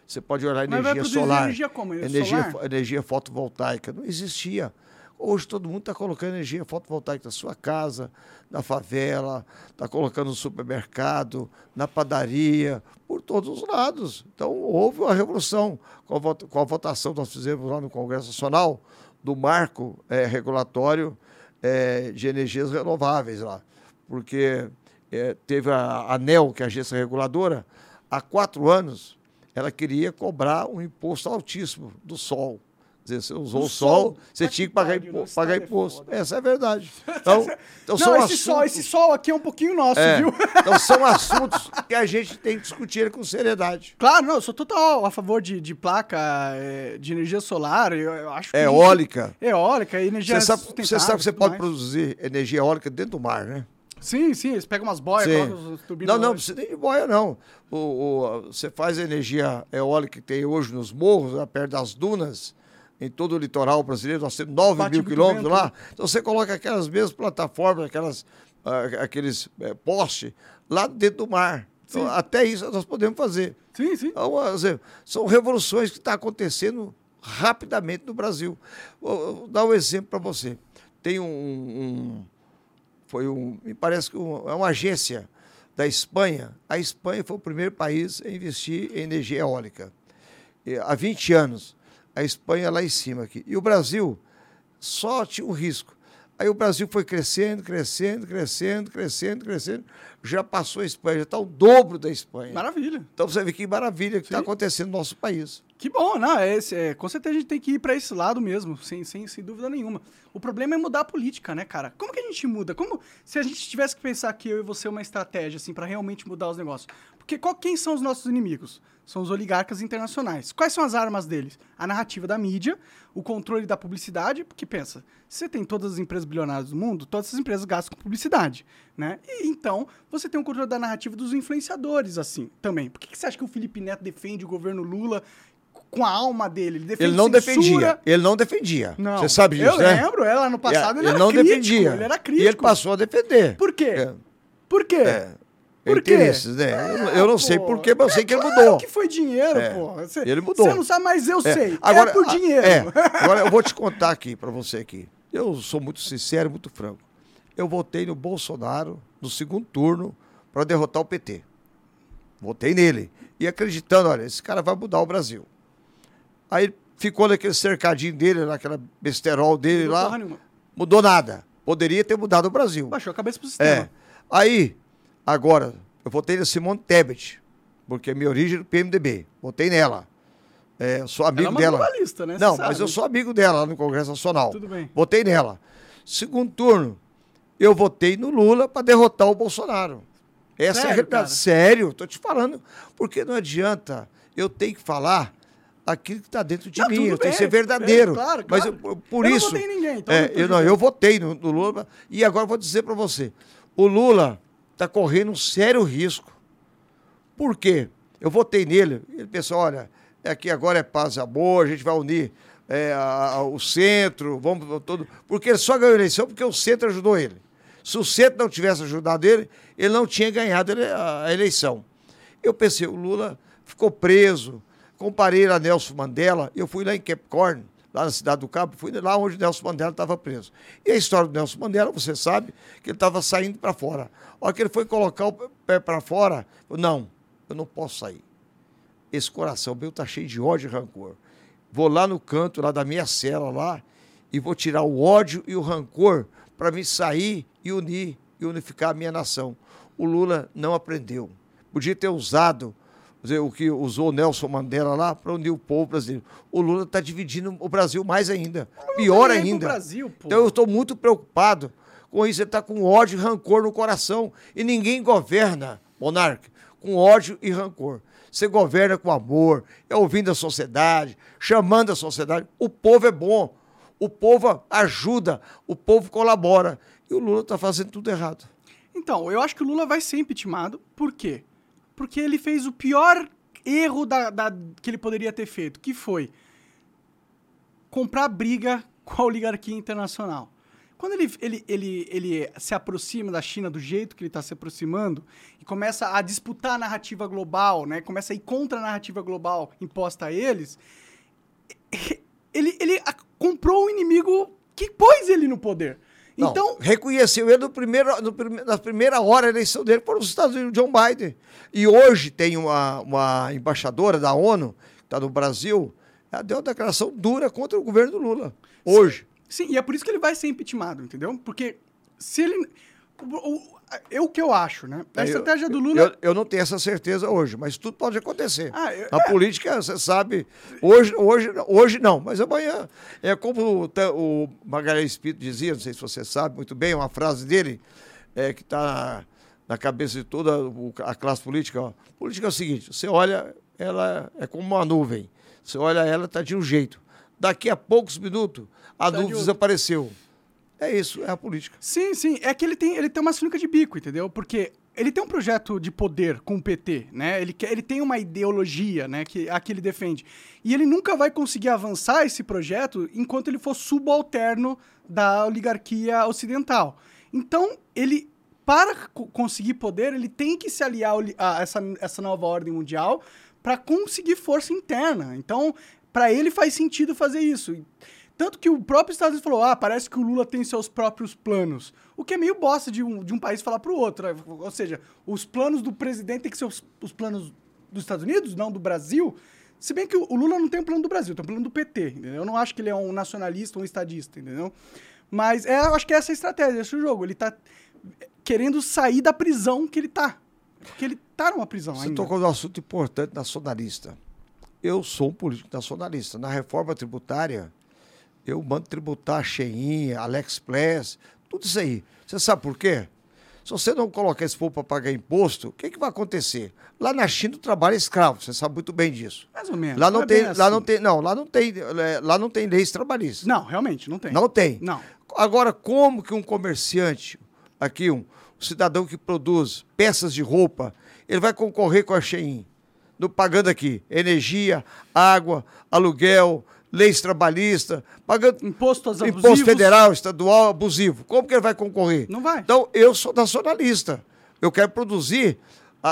Você pode olhar Mas energia solar, energia como? Energia solar? energia fotovoltaica, não existia. Hoje todo mundo está colocando energia fotovoltaica na sua casa, na favela, está colocando no supermercado, na padaria, por todos os lados. Então houve uma revolução com a, votação que nós fizemos lá no Congresso Nacional do marco eh, regulatório eh, de energias renováveis lá. Porque eh, teve a ANEL, que é a agência reguladora, há quatro anos ela queria cobrar um imposto altíssimo do sol. Dizer, você usou o sol, sol? você tinha que pagar, pariu, impo- pagar é imposto. foda. Essa é a verdade. Então, então Não, são esse sol, assuntos- esse sol aqui é um pouquinho nosso, é, viu? então são assuntos que a gente tem que discutir com seriedade. Claro, não, eu sou total a favor de, de placa é, de energia solar. Eu, eu acho que gente- Eólica. Eólica, energia Você sabe, você sabe que você pode mais. produzir energia eólica dentro do mar, né? Sim, sim, eles pegam umas boias, colocam. Não, não, lá. precisa nem de boia, não. O, o- você faz a energia eólica que tem hoje nos morros, lá perto das dunas, em todo o litoral brasileiro, nós temos 9 Bate mil quilômetros lá. né? Então você coloca aquelas mesmas plataformas, aquelas, ah, aqueles eh, postes lá dentro do mar. Então, até isso nós podemos fazer. Sim, sim. Então, dizer, são revoluções que estão acontecendo rapidamente no Brasil. Vou, vou dar um exemplo para você. Tem um, um- Foi um. Me parece que um- é uma agência da Espanha. A Espanha foi o primeiro país a investir em energia eólica. E, há 20 anos. A Espanha lá em cima aqui. E o Brasil só tinha um risco. Aí o Brasil foi crescendo, crescendo, crescendo, crescendo, crescendo. Já passou a Espanha, já está o dobro da Espanha. Maravilha. Então você vê que maravilha que está acontecendo no nosso país. Que bom, não, é, é, com certeza a gente tem que ir pra esse lado mesmo, sem, sem, sem dúvida nenhuma. O problema é mudar a política, né, cara? Como que a gente muda? Como se a gente tivesse que pensar que eu e você uma estratégia, assim, pra realmente mudar os negócios? Porque qual, quem são os nossos inimigos? São os oligarcas internacionais. Quais são as armas deles? A narrativa da mídia, o controle da publicidade, porque pensa, se você tem todas as empresas bilionárias do mundo, todas essas empresas gastam com publicidade, né? E então, você tem o controle da narrativa dos influenciadores, assim, também. Por que, que você acha que o Felipe Neto defende o governo Lula com a alma dele? Ele Ele não censura. defendia. Ele não defendia. Não. Você sabe disso, eu né? lembro, ela no passado ele, ele era não crítico, defendia. Ele era E crítico. ele passou a defender. Por quê? É. Por quê? É. Por quê? Interesses, né? Eu, não- eu não sei Pô, por quê, mas eu sei é que ele claro mudou. que foi dinheiro, É. pô. Você, Ele mudou. Você não sabe, mas eu É. sei. Agora, é por dinheiro. é. Agora eu vou te contar aqui para você aqui. Eu sou muito sincero, muito franco. Eu votei no Bolsonaro no segundo turno para derrotar o PT. Votei nele e acreditando, olha, esse cara vai mudar o Brasil. Aí ficou naquele cercadinho dele, naquela besterol dele Não lá. Mudou nada. Poderia ter mudado o Brasil. Baixou a cabeça pro sistema. É. Aí, agora, eu votei na Simone Tebet, porque é minha origem é do PMDB. Votei nela. É, sou amigo Ela é uma dela. né? Não, mas eu sou amigo dela lá no Congresso Nacional. Tudo bem. Votei nela. Segundo turno, eu votei no Lula para derrotar o Bolsonaro. Essa é a Sério, realidade. cara? Sério, tô te falando. Porque não adianta eu ter que falar aquilo que está dentro de Não, mim. Eu tenho que ser verdadeiro. bem, claro, Mas claro. eu- eu- por Eu não isso. votei em ninguém, então é, não eu, não, eu votei no, no Lula. E agora eu vou dizer para você: o Lula está correndo um sério risco. Por quê? Eu votei nele. Ele pensou: olha, aqui agora é paz e amor, a gente vai unir é, a- a- o centro, vamos todo. Porque ele só ganhou a eleição porque o centro ajudou ele. Se o centro não tivesse ajudado ele, ele não tinha ganhado a a eleição. Eu pensei, o Lula ficou preso. Comparei a Nelson Mandela. Eu fui lá em Cape lá na cidade do Cabo, fui lá onde Nelson Mandela estava preso. E a história do Nelson Mandela, você sabe, que ele estava saindo para fora. A hora que ele foi colocar o pé para fora, eu, não, eu não posso sair. Esse coração meu está cheio de ódio e rancor. Vou lá no canto lá da minha cela lá e vou tirar o ódio e o rancor para me sair e unir e unificar a minha nação. O Lula não aprendeu. Podia ter usado dizer, o que usou o Nelson Mandela lá para unir o povo brasileiro. O Lula está dividindo o Brasil mais ainda. Pior ainda. Brasil, então eu estou muito preocupado com isso. Ele está com ódio e rancor no coração. E ninguém governa, monarca, com ódio e rancor. Você governa com amor, é ouvindo a sociedade, chamando a sociedade. O povo é bom, o povo ajuda, o povo colabora. E o Lula está fazendo tudo errado. Então, eu acho que o Lula vai ser impeachmentado. Por quê? Porque ele fez o pior erro da, da- que ele poderia ter feito, que foi comprar briga com a oligarquia internacional. Quando ele, ele, ele, ele se aproxima da China do jeito que ele está se aproximando e começa a disputar a narrativa global, né? começa a ir contra a narrativa global imposta a eles, ele, ele comprou o inimigo que pôs ele no poder. Não, Então, reconheceu ele no primeiro, no prime- na primeira hora da eleição dele foram os Estados Unidos, John Biden. E hoje tem uma, uma embaixadora da ONU, que está no Brasil, ela deu uma declaração dura contra o governo do Lula. Hoje. Sim, e é por isso que ele vai ser impeachmentado, entendeu? Porque se ele. O, o, é o que eu acho, né? A Eu- estratégia do eu- Lula. Eu, eu não tenho essa certeza hoje, mas tudo pode acontecer. Ah, eu- Na política, você sabe, hoje, hoje, hoje não, mas amanhã. É como o, o Magalhães Pinto dizia, não sei se você sabe muito bem, uma frase dele, é, que está na cabeça de toda a classe política. Ó. Política é o seguinte: você olha, ela é como uma nuvem. Você olha ela, está de um jeito. Daqui a poucos minutos, a Tá nuvem desapareceu. É isso, é a política. Sim, sim. É que ele tem, ele tem uma sinuca de bico, entendeu? Porque ele tem um projeto de poder com o PT, né? Ele, ele tem uma ideologia, né? Que, a que ele defende. E ele nunca vai conseguir avançar esse projeto enquanto ele for subalterno da oligarquia ocidental. Então, ele, para co- conseguir poder, ele tem que se aliar a essa, essa nova ordem mundial para conseguir força interna. Então, para ele faz sentido fazer isso. Tanto que o próprio Estados Unidos falou: ah, parece que o Lula tem seus próprios planos. O que é meio bosta de um, de um país falar pro outro. né? Ou seja, os planos do presidente têm que ser os, os planos dos Estados Unidos, não do Brasil. Se bem que o, o Lula não tem um plano do Brasil, tem um plano do PT. Entendeu? Eu não acho que ele é um nacionalista ou um estadista, entendeu? Mas é, eu acho que essa é a estratégia, esse é o jogo. Ele tá querendo sair da prisão que ele tá. Porque ele tá numa prisão Você ainda. tocou num assunto importante nacionalista. Eu sou um político nacionalista. Na reforma tributária, eu mando tributar a Cheinha, AliExpress, tudo isso aí. Você sabe por quê? Se você não colocar esse povo para pagar imposto, o que, que vai acontecer? Lá na China o trabalho é escravo, você sabe muito bem disso. Mais ou menos. Lá não, é tem, lá não assim. tem, não, lá não tem, é, lá não tem leis trabalhistas. Não, realmente, não tem. Não tem. Não. Agora, como que um comerciante, aqui, um, um cidadão que produz peças de roupa, ele vai concorrer com a Shein? No, pagando aqui energia, água, aluguel, leis trabalhistas, pagando Impostos abusivos. imposto federal, estadual, abusivo. Como que ele vai concorrer? Não vai. Então, eu sou nacionalista. Eu quero produzir,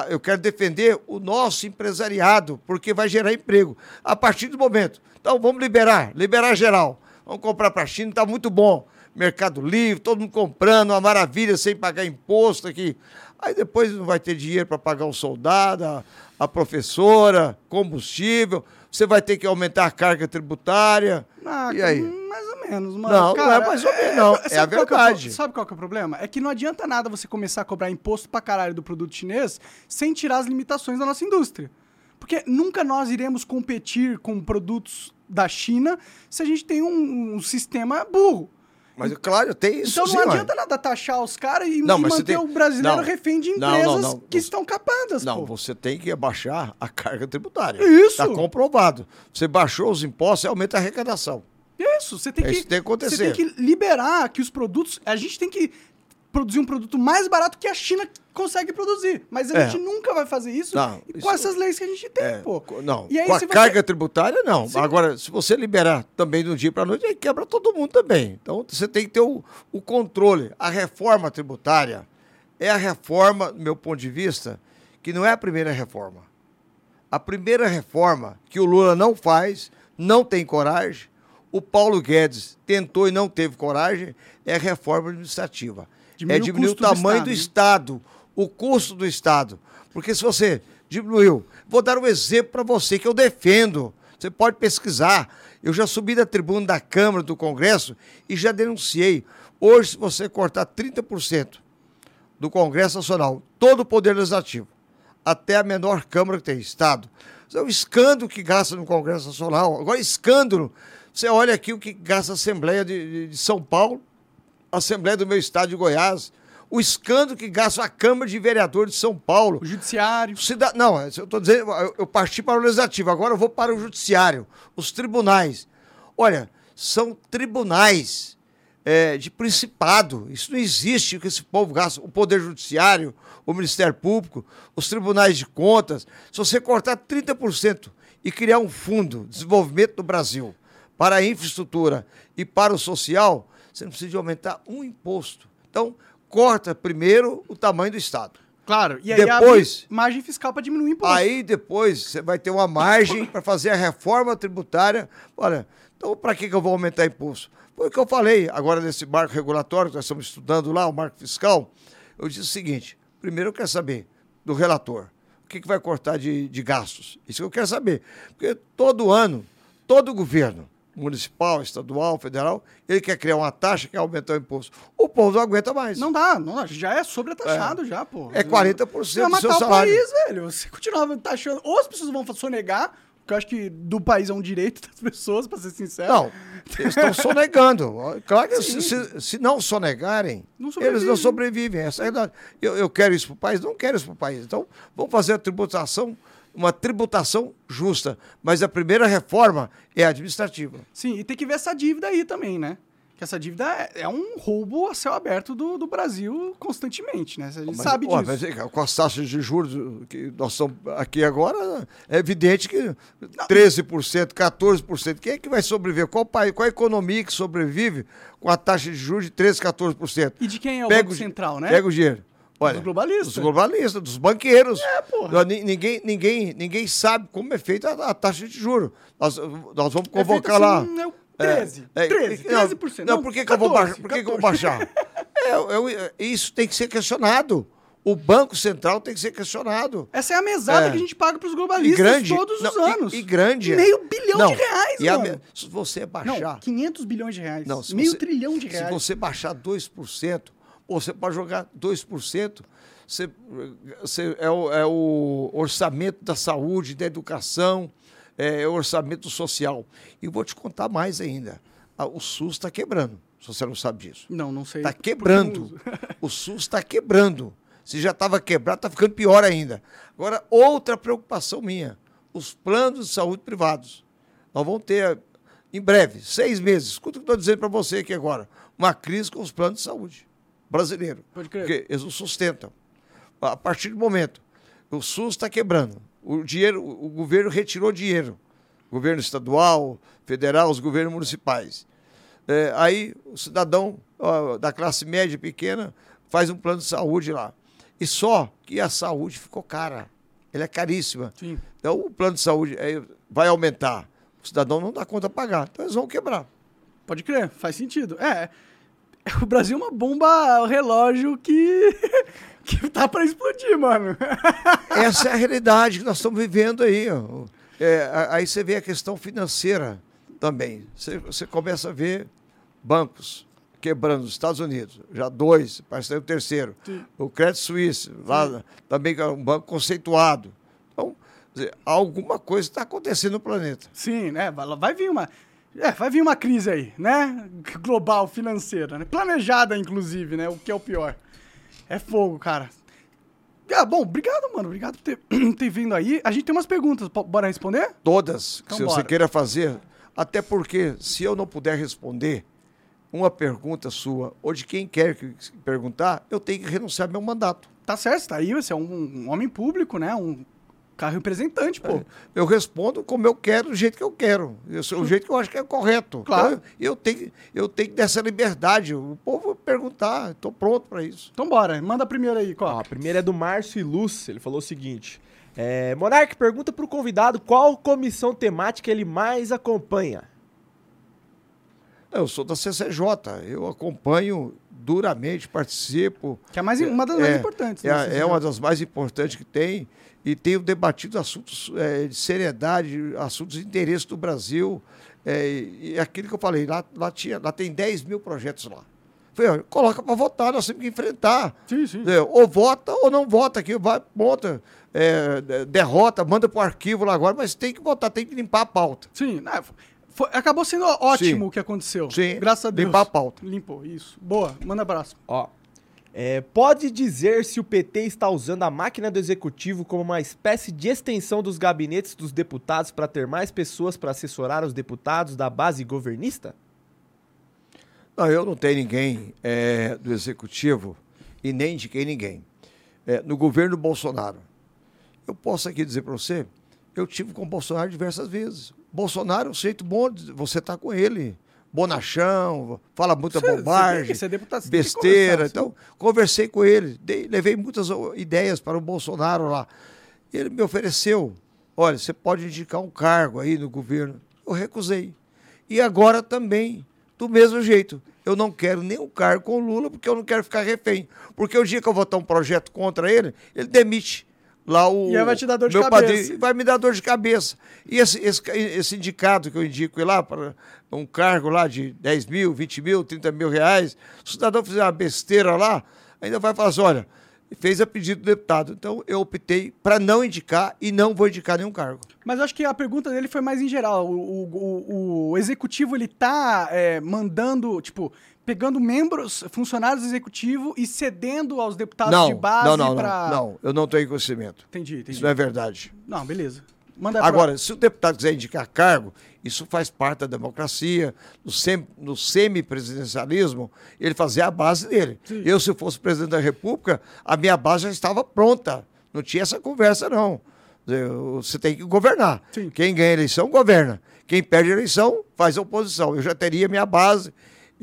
eu quero defender o nosso empresariado, porque vai gerar emprego. A partir do momento. Então, vamos liberar, liberar geral. Vamos comprar para a China, está muito bom. Mercado Livre, todo mundo comprando, uma maravilha, sem pagar imposto aqui. Aí depois não vai ter dinheiro para pagar o soldado, a, a professora, combustível. Você vai ter que aumentar a carga tributária. Ah, e aí? hum, Mais ou menos, mano. Não, não Cara, é mais ou menos, não. É sabe a qual que o verdade. sabe qual que é o problema? É que não adianta nada você começar a cobrar imposto pra caralho do produto chinês sem tirar as limitações da nossa indústria. Porque nunca nós iremos competir com produtos da China se a gente tem um, um sistema burro. Mas, claro, tem isso Então não sim, adianta nada taxar os caras e, Não, manter tem- o brasileiro não. refém de empresas não. que estão capadas, Não, pô. você tem que abaixar a carga tributária. Isso. Está comprovado. Você baixou os impostos, aumenta a arrecadação. Isso, você tem É que, isso que tem que acontecer. Você tem que liberar que os produtos. A gente tem que produzir um produto mais barato que a China consegue produzir. Mas a É. gente nunca vai fazer isso Não, com isso- essas leis que a gente tem, É, pô. Não, E aí com a você carga tributária, não. Sim. Agora, se você liberar também do dia para noite, aí quebra todo mundo também. Então, você tem que ter o, o controle. A reforma tributária é a reforma, do meu ponto de vista, que não é a primeira reforma. A primeira reforma que o Lula não faz, não tem coragem, o Paulo Guedes tentou e não teve coragem, é a reforma administrativa. É o diminuir o, do tamanho Estado, do? Estado, o custo do Estado. Porque se você diminuiu, vou dar um exemplo para você que eu defendo. Você pode pesquisar. Eu já subi da tribuna da Câmara, do Congresso e já denunciei. Hoje, se você cortar 30% do Congresso Nacional, todo o Poder Legislativo, até a menor Câmara que tem, Estado. Isso é um escândalo que gasta no Congresso Nacional. Agora, escândalo. Você olha aqui o que gasta a Assembleia de, de- São Paulo, Assembleia do meu Estado de Goiás, o escândalo que gasta a Câmara de Vereadores de São Paulo. O judiciário. Cida- Não, eu estou dizendo, eu- parti para o legislativo, agora eu vou para o judiciário, os tribunais. Olha, são tribunais é, de principado. Isso não existe que esse povo gasta. O Poder Judiciário, o Ministério Público, os tribunais de contas. Se você cortar 30% e criar um fundo de desenvolvimento do Brasil para a infraestrutura e para o social, você não precisa de aumentar um imposto. Então, corta primeiro o tamanho do Estado. Claro. E aí Depois- margem fiscal para diminuir o imposto. Aí depois você vai ter uma margem para fazer a reforma tributária. Olha, então para que, que eu vou aumentar imposto? Foi o que eu falei agora nesse marco regulatório que nós estamos estudando lá, o marco fiscal. Eu disse o seguinte: primeiro eu quero saber do relator o que, que vai cortar de, de gastos. Isso que eu quero saber. Porque todo ano, todo governo, municipal, estadual, federal, ele quer criar uma taxa, quer aumentar o imposto. O povo não aguenta mais. Não dá, não dá. Já é sobretaxado já, pô. É 40% Vai do matar seu o salário. país, velho. Se continuar taxando... Ou as pessoas vão sonegar, porque eu acho que do país é um direito das pessoas, pra ser sincero. Não, eles estão sonegando. Claro que se, se- se não sonegarem, Não eles não sobrevivem. sobrevivem. Essa é a verdade. Eu, eu quero isso para o país? Não quero isso para o país. Então, vamos fazer a tributação, uma tributação justa. Mas a primeira reforma é administrativa. Sim, e tem que ver essa dívida aí também, né? Que essa dívida é, é um roubo a céu aberto do, do Brasil constantemente, né? A gente Mas, sabe ó, disso. mas, é, com as taxas de juros que nós estamos aqui agora, é evidente que 13%, 14%. Quem é que vai sobreviver? Qual país, qual a economia que sobrevive com a taxa de juros de 13%, 14%? E de quem é o Pega Banco o- Central, né? Pega o dinheiro. Olha, Dos globalistas. Dos globalistas, dos banqueiros. É, porra. Ni- Ninguém, ninguém, ninguém sabe como é feita a, a taxa de juros. Nós, nós vamos É convocar feito lá. assim, é o 13. É, 13, não, 13%. Não, por que, que eu vou 14, baixar? Por que, que eu vou baixar? É, é, é, isso tem que ser questionado. O Banco Central tem que ser questionado. Essa é a mesada É. que a gente paga pros E globalistas grande. todos os não, e- anos. E, grande. Meio bilhão Não, de reais, e a mano. me- se você Não, baixar. 500 bilhões de reais. Não, Meio você- trilhão de reais. Se você baixar 2%, ou você pode jogar 2%, você, você é, o, é o orçamento da saúde, da educação, é, o orçamento social. E vou te contar mais ainda. Ah, O SUS está quebrando, se você não sabe disso. Não, não sei. Está quebrando. O SUS está quebrando. Se já estava quebrado, está ficando pior ainda. Agora, outra preocupação minha: os planos de saúde privados. Nós vamos ter, em breve, seis meses, escuta o que eu estou dizendo para você aqui agora, uma crise com os planos de saúde brasileiros. Pode crer. Porque eles não sustentam. A partir do momento, o SUS está quebrando. O dinheiro, o governo retirou dinheiro. Governo estadual, federal, os governos municipais. É, aí o cidadão ó, da classe média pequena faz um plano de saúde lá. E só que a saúde ficou cara. Ele é caríssima. Sim. Então o plano de saúde é, vai aumentar. O cidadão não dá conta de pagar. Então eles vão quebrar. Pode crer, faz sentido. É. O Brasil é uma bomba relógio que. que tá pra explodir, mano. Essa é a realidade que nós estamos vivendo aí. É, aí você vê a questão financeira também. Você, você começa a ver bancos quebrando nos Estados Unidos, já dois, parece que tem o terceiro. Sim. O Credit Suisse, lá também que é um banco conceituado. Então, dizer, alguma coisa está acontecendo no planeta. Sim, né? Vai vir uma. É, vai vir uma crise aí, né? Global, financeira, né? Planejada, inclusive, né? O que é o pior. É fogo, cara. Ah, bom, obrigado, mano. Obrigado por ter, ter vindo aí. A gente tem umas perguntas. Bora responder? Todas Então se bora. você queira fazer. Até porque, se eu não puder responder uma pergunta sua ou de quem quer que perguntar, eu tenho que renunciar ao meu mandato. Tá certo, tá aí. Você é um, um homem público, né? Um carro representante, pô. Eu respondo como eu quero, do jeito que eu quero. Eu sou- o jeito que eu acho que é correto. Claro. Então, eu, tenho, eu tenho que dar essa liberdade. O povo vai perguntar, estou pronto para isso. Então bora, manda primeiro aí, Ó, Coca. a primeira é do Márcio Luz. Ele falou o seguinte: é, Monark pergunta pro convidado qual comissão temática ele mais acompanha. Eu sou da CCJ, eu acompanho duramente, participo. Que é mais, uma das mais importantes. É, né? é uma das mais importantes que tem e tenho debatido assuntos eh, de seriedade, assuntos de interesse do Brasil. eh, e aquilo que eu falei, lá, lá, tinha, lá tem 10 mil projetos lá. Falei, ó, coloca para votar, nós temos que enfrentar. Sim, sim. É, ou vota ou não vota aqui, vai, monta, é, de- derrota, manda para o arquivo lá agora, mas tem que votar, tem que limpar a pauta. Sim, né, foi- acabou sendo ótimo Sim. o que aconteceu. Sim, Graças a Deus. limpar a pauta. Limpou, isso. Boa, manda abraço. Ó, é, pode dizer se o PT está usando a máquina do executivo como uma espécie de extensão dos gabinetes dos deputados para ter mais pessoas para assessorar os deputados da base governista? Não, eu não tenho ninguém é, do executivo e nem indiquei ninguém. É, no governo Bolsonaro, eu posso aqui dizer para você, eu tive com o Bolsonaro diversas vezes. Bolsonaro é um jeito bom, você tá com ele. Bonachão, fala muita Você- bobagem, você tem besteira. Então, conversei com ele, dei- levei muitas ideias para o Bolsonaro lá. Ele me ofereceu, olha, você pode indicar um cargo aí no governo. Eu recusei. E agora também, do mesmo jeito. Eu não quero nenhum cargo com o Lula, porque eu não quero ficar refém. Porque o dia que eu votar um projeto contra ele, ele demite lá o. E aí vai te dar dor de cabeça. vai me dar dor de cabeça. E esse, esse, esse indicado que eu indico ir lá para um cargo lá de 10 mil, 20 mil, 30 mil reais, se o cidadão fizer uma besteira lá, ainda vai falar assim: olha, fez a pedido do deputado. Então eu optei para não indicar e não vou indicar nenhum cargo. Mas acho que a pergunta dele foi mais em geral. O, o, o- o executivo, ele tá é, mandando, tipo, pegando membros, funcionários do executivo e cedendo aos deputados não, de base não, não, pra... não, não, eu não tenho conhecimento. Entendi, entendi. Isso não é verdade. Não, beleza. Manda pra- Agora, se o deputado quiser indicar cargo, isso faz parte da democracia, no, sem, no semipresidencialismo, ele fazia a base dele. Eu, se fosse presidente da República, a minha base já estava pronta. Não tinha essa conversa, não. Você tem que governar. Sim. Quem ganha a eleição, governa. Quem perde a eleição, faz a oposição. Eu já teria minha base,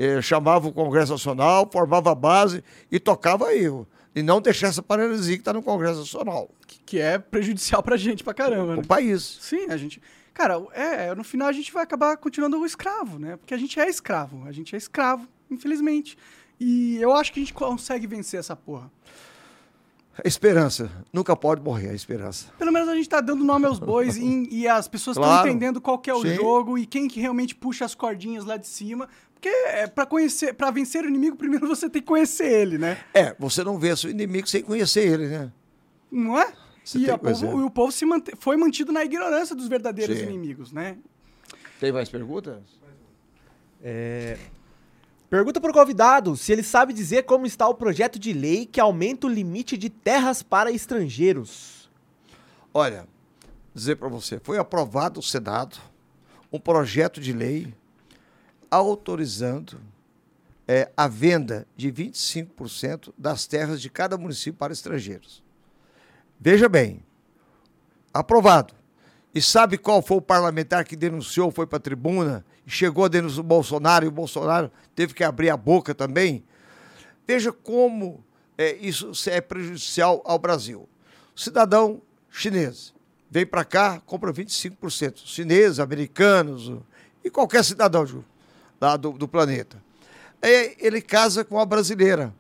eh, chamava o Congresso Nacional, formava a base e tocava eu. E não deixar essa paralisia que está no Congresso Nacional. Que é prejudicial pra gente pra caramba, né? O país. Sim, a gente. Cara, é, no final a gente vai acabar continuando o escravo, né? Porque a gente é escravo. A gente é escravo, infelizmente. E eu acho que a gente consegue vencer essa porra. A esperança. Nunca pode morrer a esperança. Pelo menos a gente tá dando nome aos bois e, e as pessoas estão Claro. entendendo qual que é o Sim. jogo e quem que realmente puxa as cordinhas lá de cima. Porque é, para conhecer, para vencer o inimigo, primeiro você tem que conhecer ele, né? É, você não vê seu inimigo sem conhecer ele, né? Não é? Você e, povo- e o povo se mante- foi mantido na ignorância dos verdadeiros Sim. inimigos, né? Tem mais perguntas? É, Pergunta pro convidado se ele sabe dizer como está o projeto de lei que aumenta o limite de terras para estrangeiros. Olha, dizer para você, foi aprovado no Senado um projeto de lei autorizando é, a venda de 25% das terras de cada município para estrangeiros. Veja bem, aprovado. E sabe qual foi o parlamentar que denunciou, foi para a tribuna, e chegou a denunciar o Bolsonaro, e o Bolsonaro teve que abrir a boca também? Veja como é, isso é prejudicial ao Brasil. Cidadão chinês vem para cá, compra 25%. Chineses, americanos e qualquer cidadão lá do, do planeta. Aí ele casa com uma brasileira,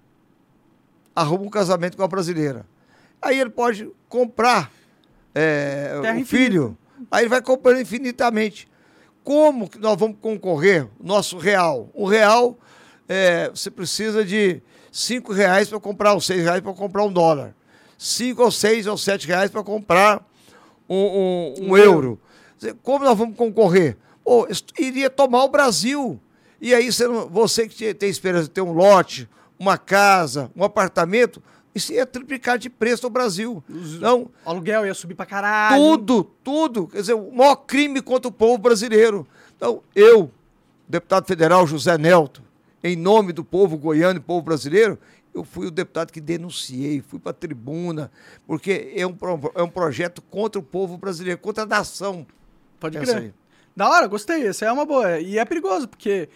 arruma um casamento com uma brasileira. Aí ele pode comprar é, Terra o infinita. filho, aí ele vai comprando infinitamente. Como que nós vamos concorrer? O nosso real. O real, é, você precisa de cinco reais para comprar, ou seis reais para comprar um dólar. Cinco ou seis ou sete reais para comprar um, um- um euro. Quer dizer, Como nós vamos concorrer? Pô, iria tomar o Brasil. E aí você, você que te- tem esperança de ter um lote, uma casa, um apartamento, isso ia triplicar de preço no Brasil. Não, O aluguel ia subir pra caralho. tudo, tudo. Quer dizer, o maior crime contra o povo brasileiro. Então, eu, deputado federal José Nelto, em nome do povo goiano e povo brasileiro, eu fui o deputado que denunciei, fui para a tribuna, porque é um, é um projeto contra o povo brasileiro, contra a nação. Pode crer. aí. Da hora, gostei. Essa é uma boa. E é perigoso, porque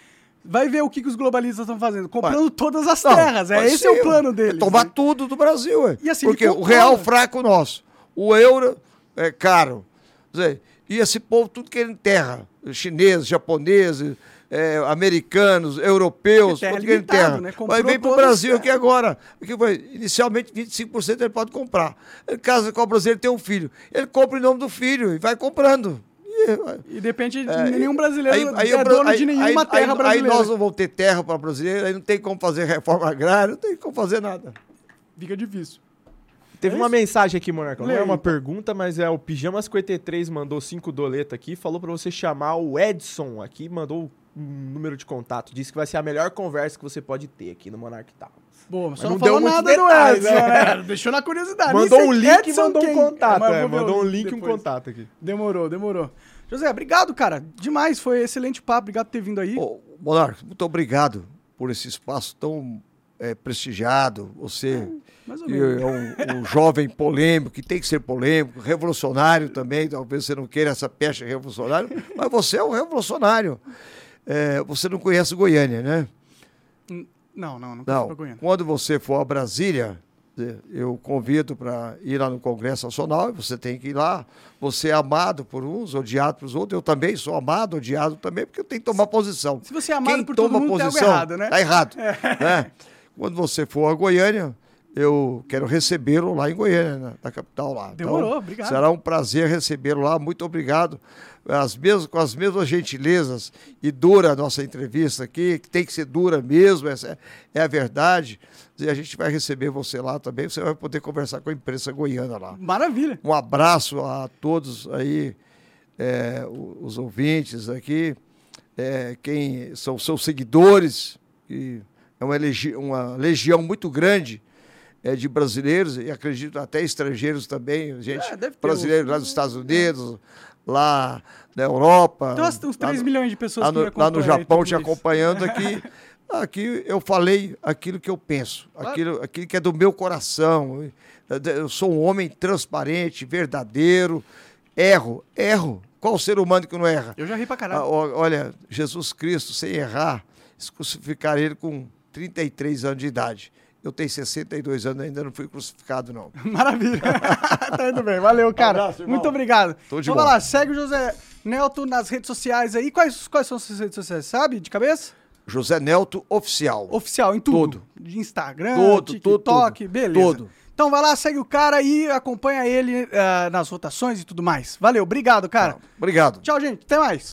vai ver o que, que os globalistas estão fazendo. Comprando todas as Não, terras. É, esse é o plano é deles. tomar né? tudo do Brasil, é. Assim, Porque o real fraco nosso, o euro é caro. Dizer, e esse povo tudo querendo terra. Chineses, japoneses, é, americanos, europeus, Terra tudo querendo limitado, terra. né? Mas vem para o Brasil é. aqui agora. Aqui foi, inicialmente 25% ele pode comprar. Ele casa com o brasileiro tem um filho. Ele compra em nome do filho e vai comprando. E, E de repente é, nenhum brasileiro aí- aí é dono aí- de nenhuma aí- terra aí- brasileira. Aí nós não vamos ter terra para brasileiro, aí não tem como fazer reforma agrária, não tem como fazer nada. Fica difícil. Teve É uma mensagem aqui, Monarca. Não é uma pergunta, mas é o Pijamas53 mandou cinco doletas aqui. Falou pra você chamar o Edson aqui. Mandou um número de contato. Disse que vai ser a melhor conversa que você pode ter aqui no Monark Tal. Boa, só Mas não, não deu falou nada do detalhes, Edson, né? né? Deixou na curiosidade. mandou um sei link e Edson mandou um quem. contato. Mas é, ver mandou um link e um contato aqui. Demorou, demorou. José, obrigado, cara. Demais. Foi excelente papo. Obrigado por ter vindo aí. Ô, Monarca, muito obrigado por esse espaço tão é, prestigiado. Você menos. é um, um jovem polêmico, que tem que ser polêmico, revolucionário também. Talvez você não queira essa pecha revolucionário, mas você é um revolucionário. É, você não conhece Goiânia, né? Não, não, não. Não. Não. Goiânia. Quando você for a Brasília, eu convido para ir lá no Congresso Nacional, e você tem que ir lá. Você é amado por uns, odiado por outros. Eu também sou amado, odiado também, porque eu tenho que tomar posição. Se você é amado Quem por todo toma mundo, tem algo posição, errado, né? Tá errado. né? Quando você for a Goiânia, eu quero recebê-lo lá em Goiânia, na, na capital lá. Então, Demorou, obrigado. Será um prazer recebê-lo lá. Muito obrigado. As mesmas, com as mesmas gentilezas e dura a nossa entrevista aqui, que tem que ser dura mesmo, essa é, é a verdade. E a gente vai receber você lá também, você vai poder conversar com a imprensa goiana lá. Maravilha. Um abraço a todos aí, é, os ouvintes aqui, é, quem são seus seguidores, que é uma, legi- uma legião muito grande é, de brasileiros, e acredito até estrangeiros também, gente, É, deve ter brasileiros uns- lá dos Estados Unidos, lá na Europa. Umas- uns lá 3 no- milhões de pessoas lá que no, lá no Japão te acompanhando aqui. Aqui eu falei aquilo que eu penso, Claro. aquilo, aquilo que é do meu coração. Eu sou um homem transparente, verdadeiro. Erro, erro. Qual ser humano que não erra? Eu já ri pra Ah, caralho. ó, olha, Jesus Cristo, sem errar, eles crucificaram ele com 33 anos de idade. Eu tenho 62 anos, ainda não fui crucificado, não. Maravilha. tá indo bem. Valeu, cara. abraço, irmão. Muito obrigado. Tô de bola. lá, segue o José Nelto nas redes sociais aí. Quais, quais são as suas redes sociais, sabe? De cabeça? José Nelto Oficial. Oficial, em tudo. Tudo. De Instagram, Tudo, TikTok, tudo, beleza. tudo. Então vai lá, segue o cara e acompanha ele ah, nas votações e tudo mais. Valeu, obrigado, cara. Obrigado. Tchau, gente. Até mais.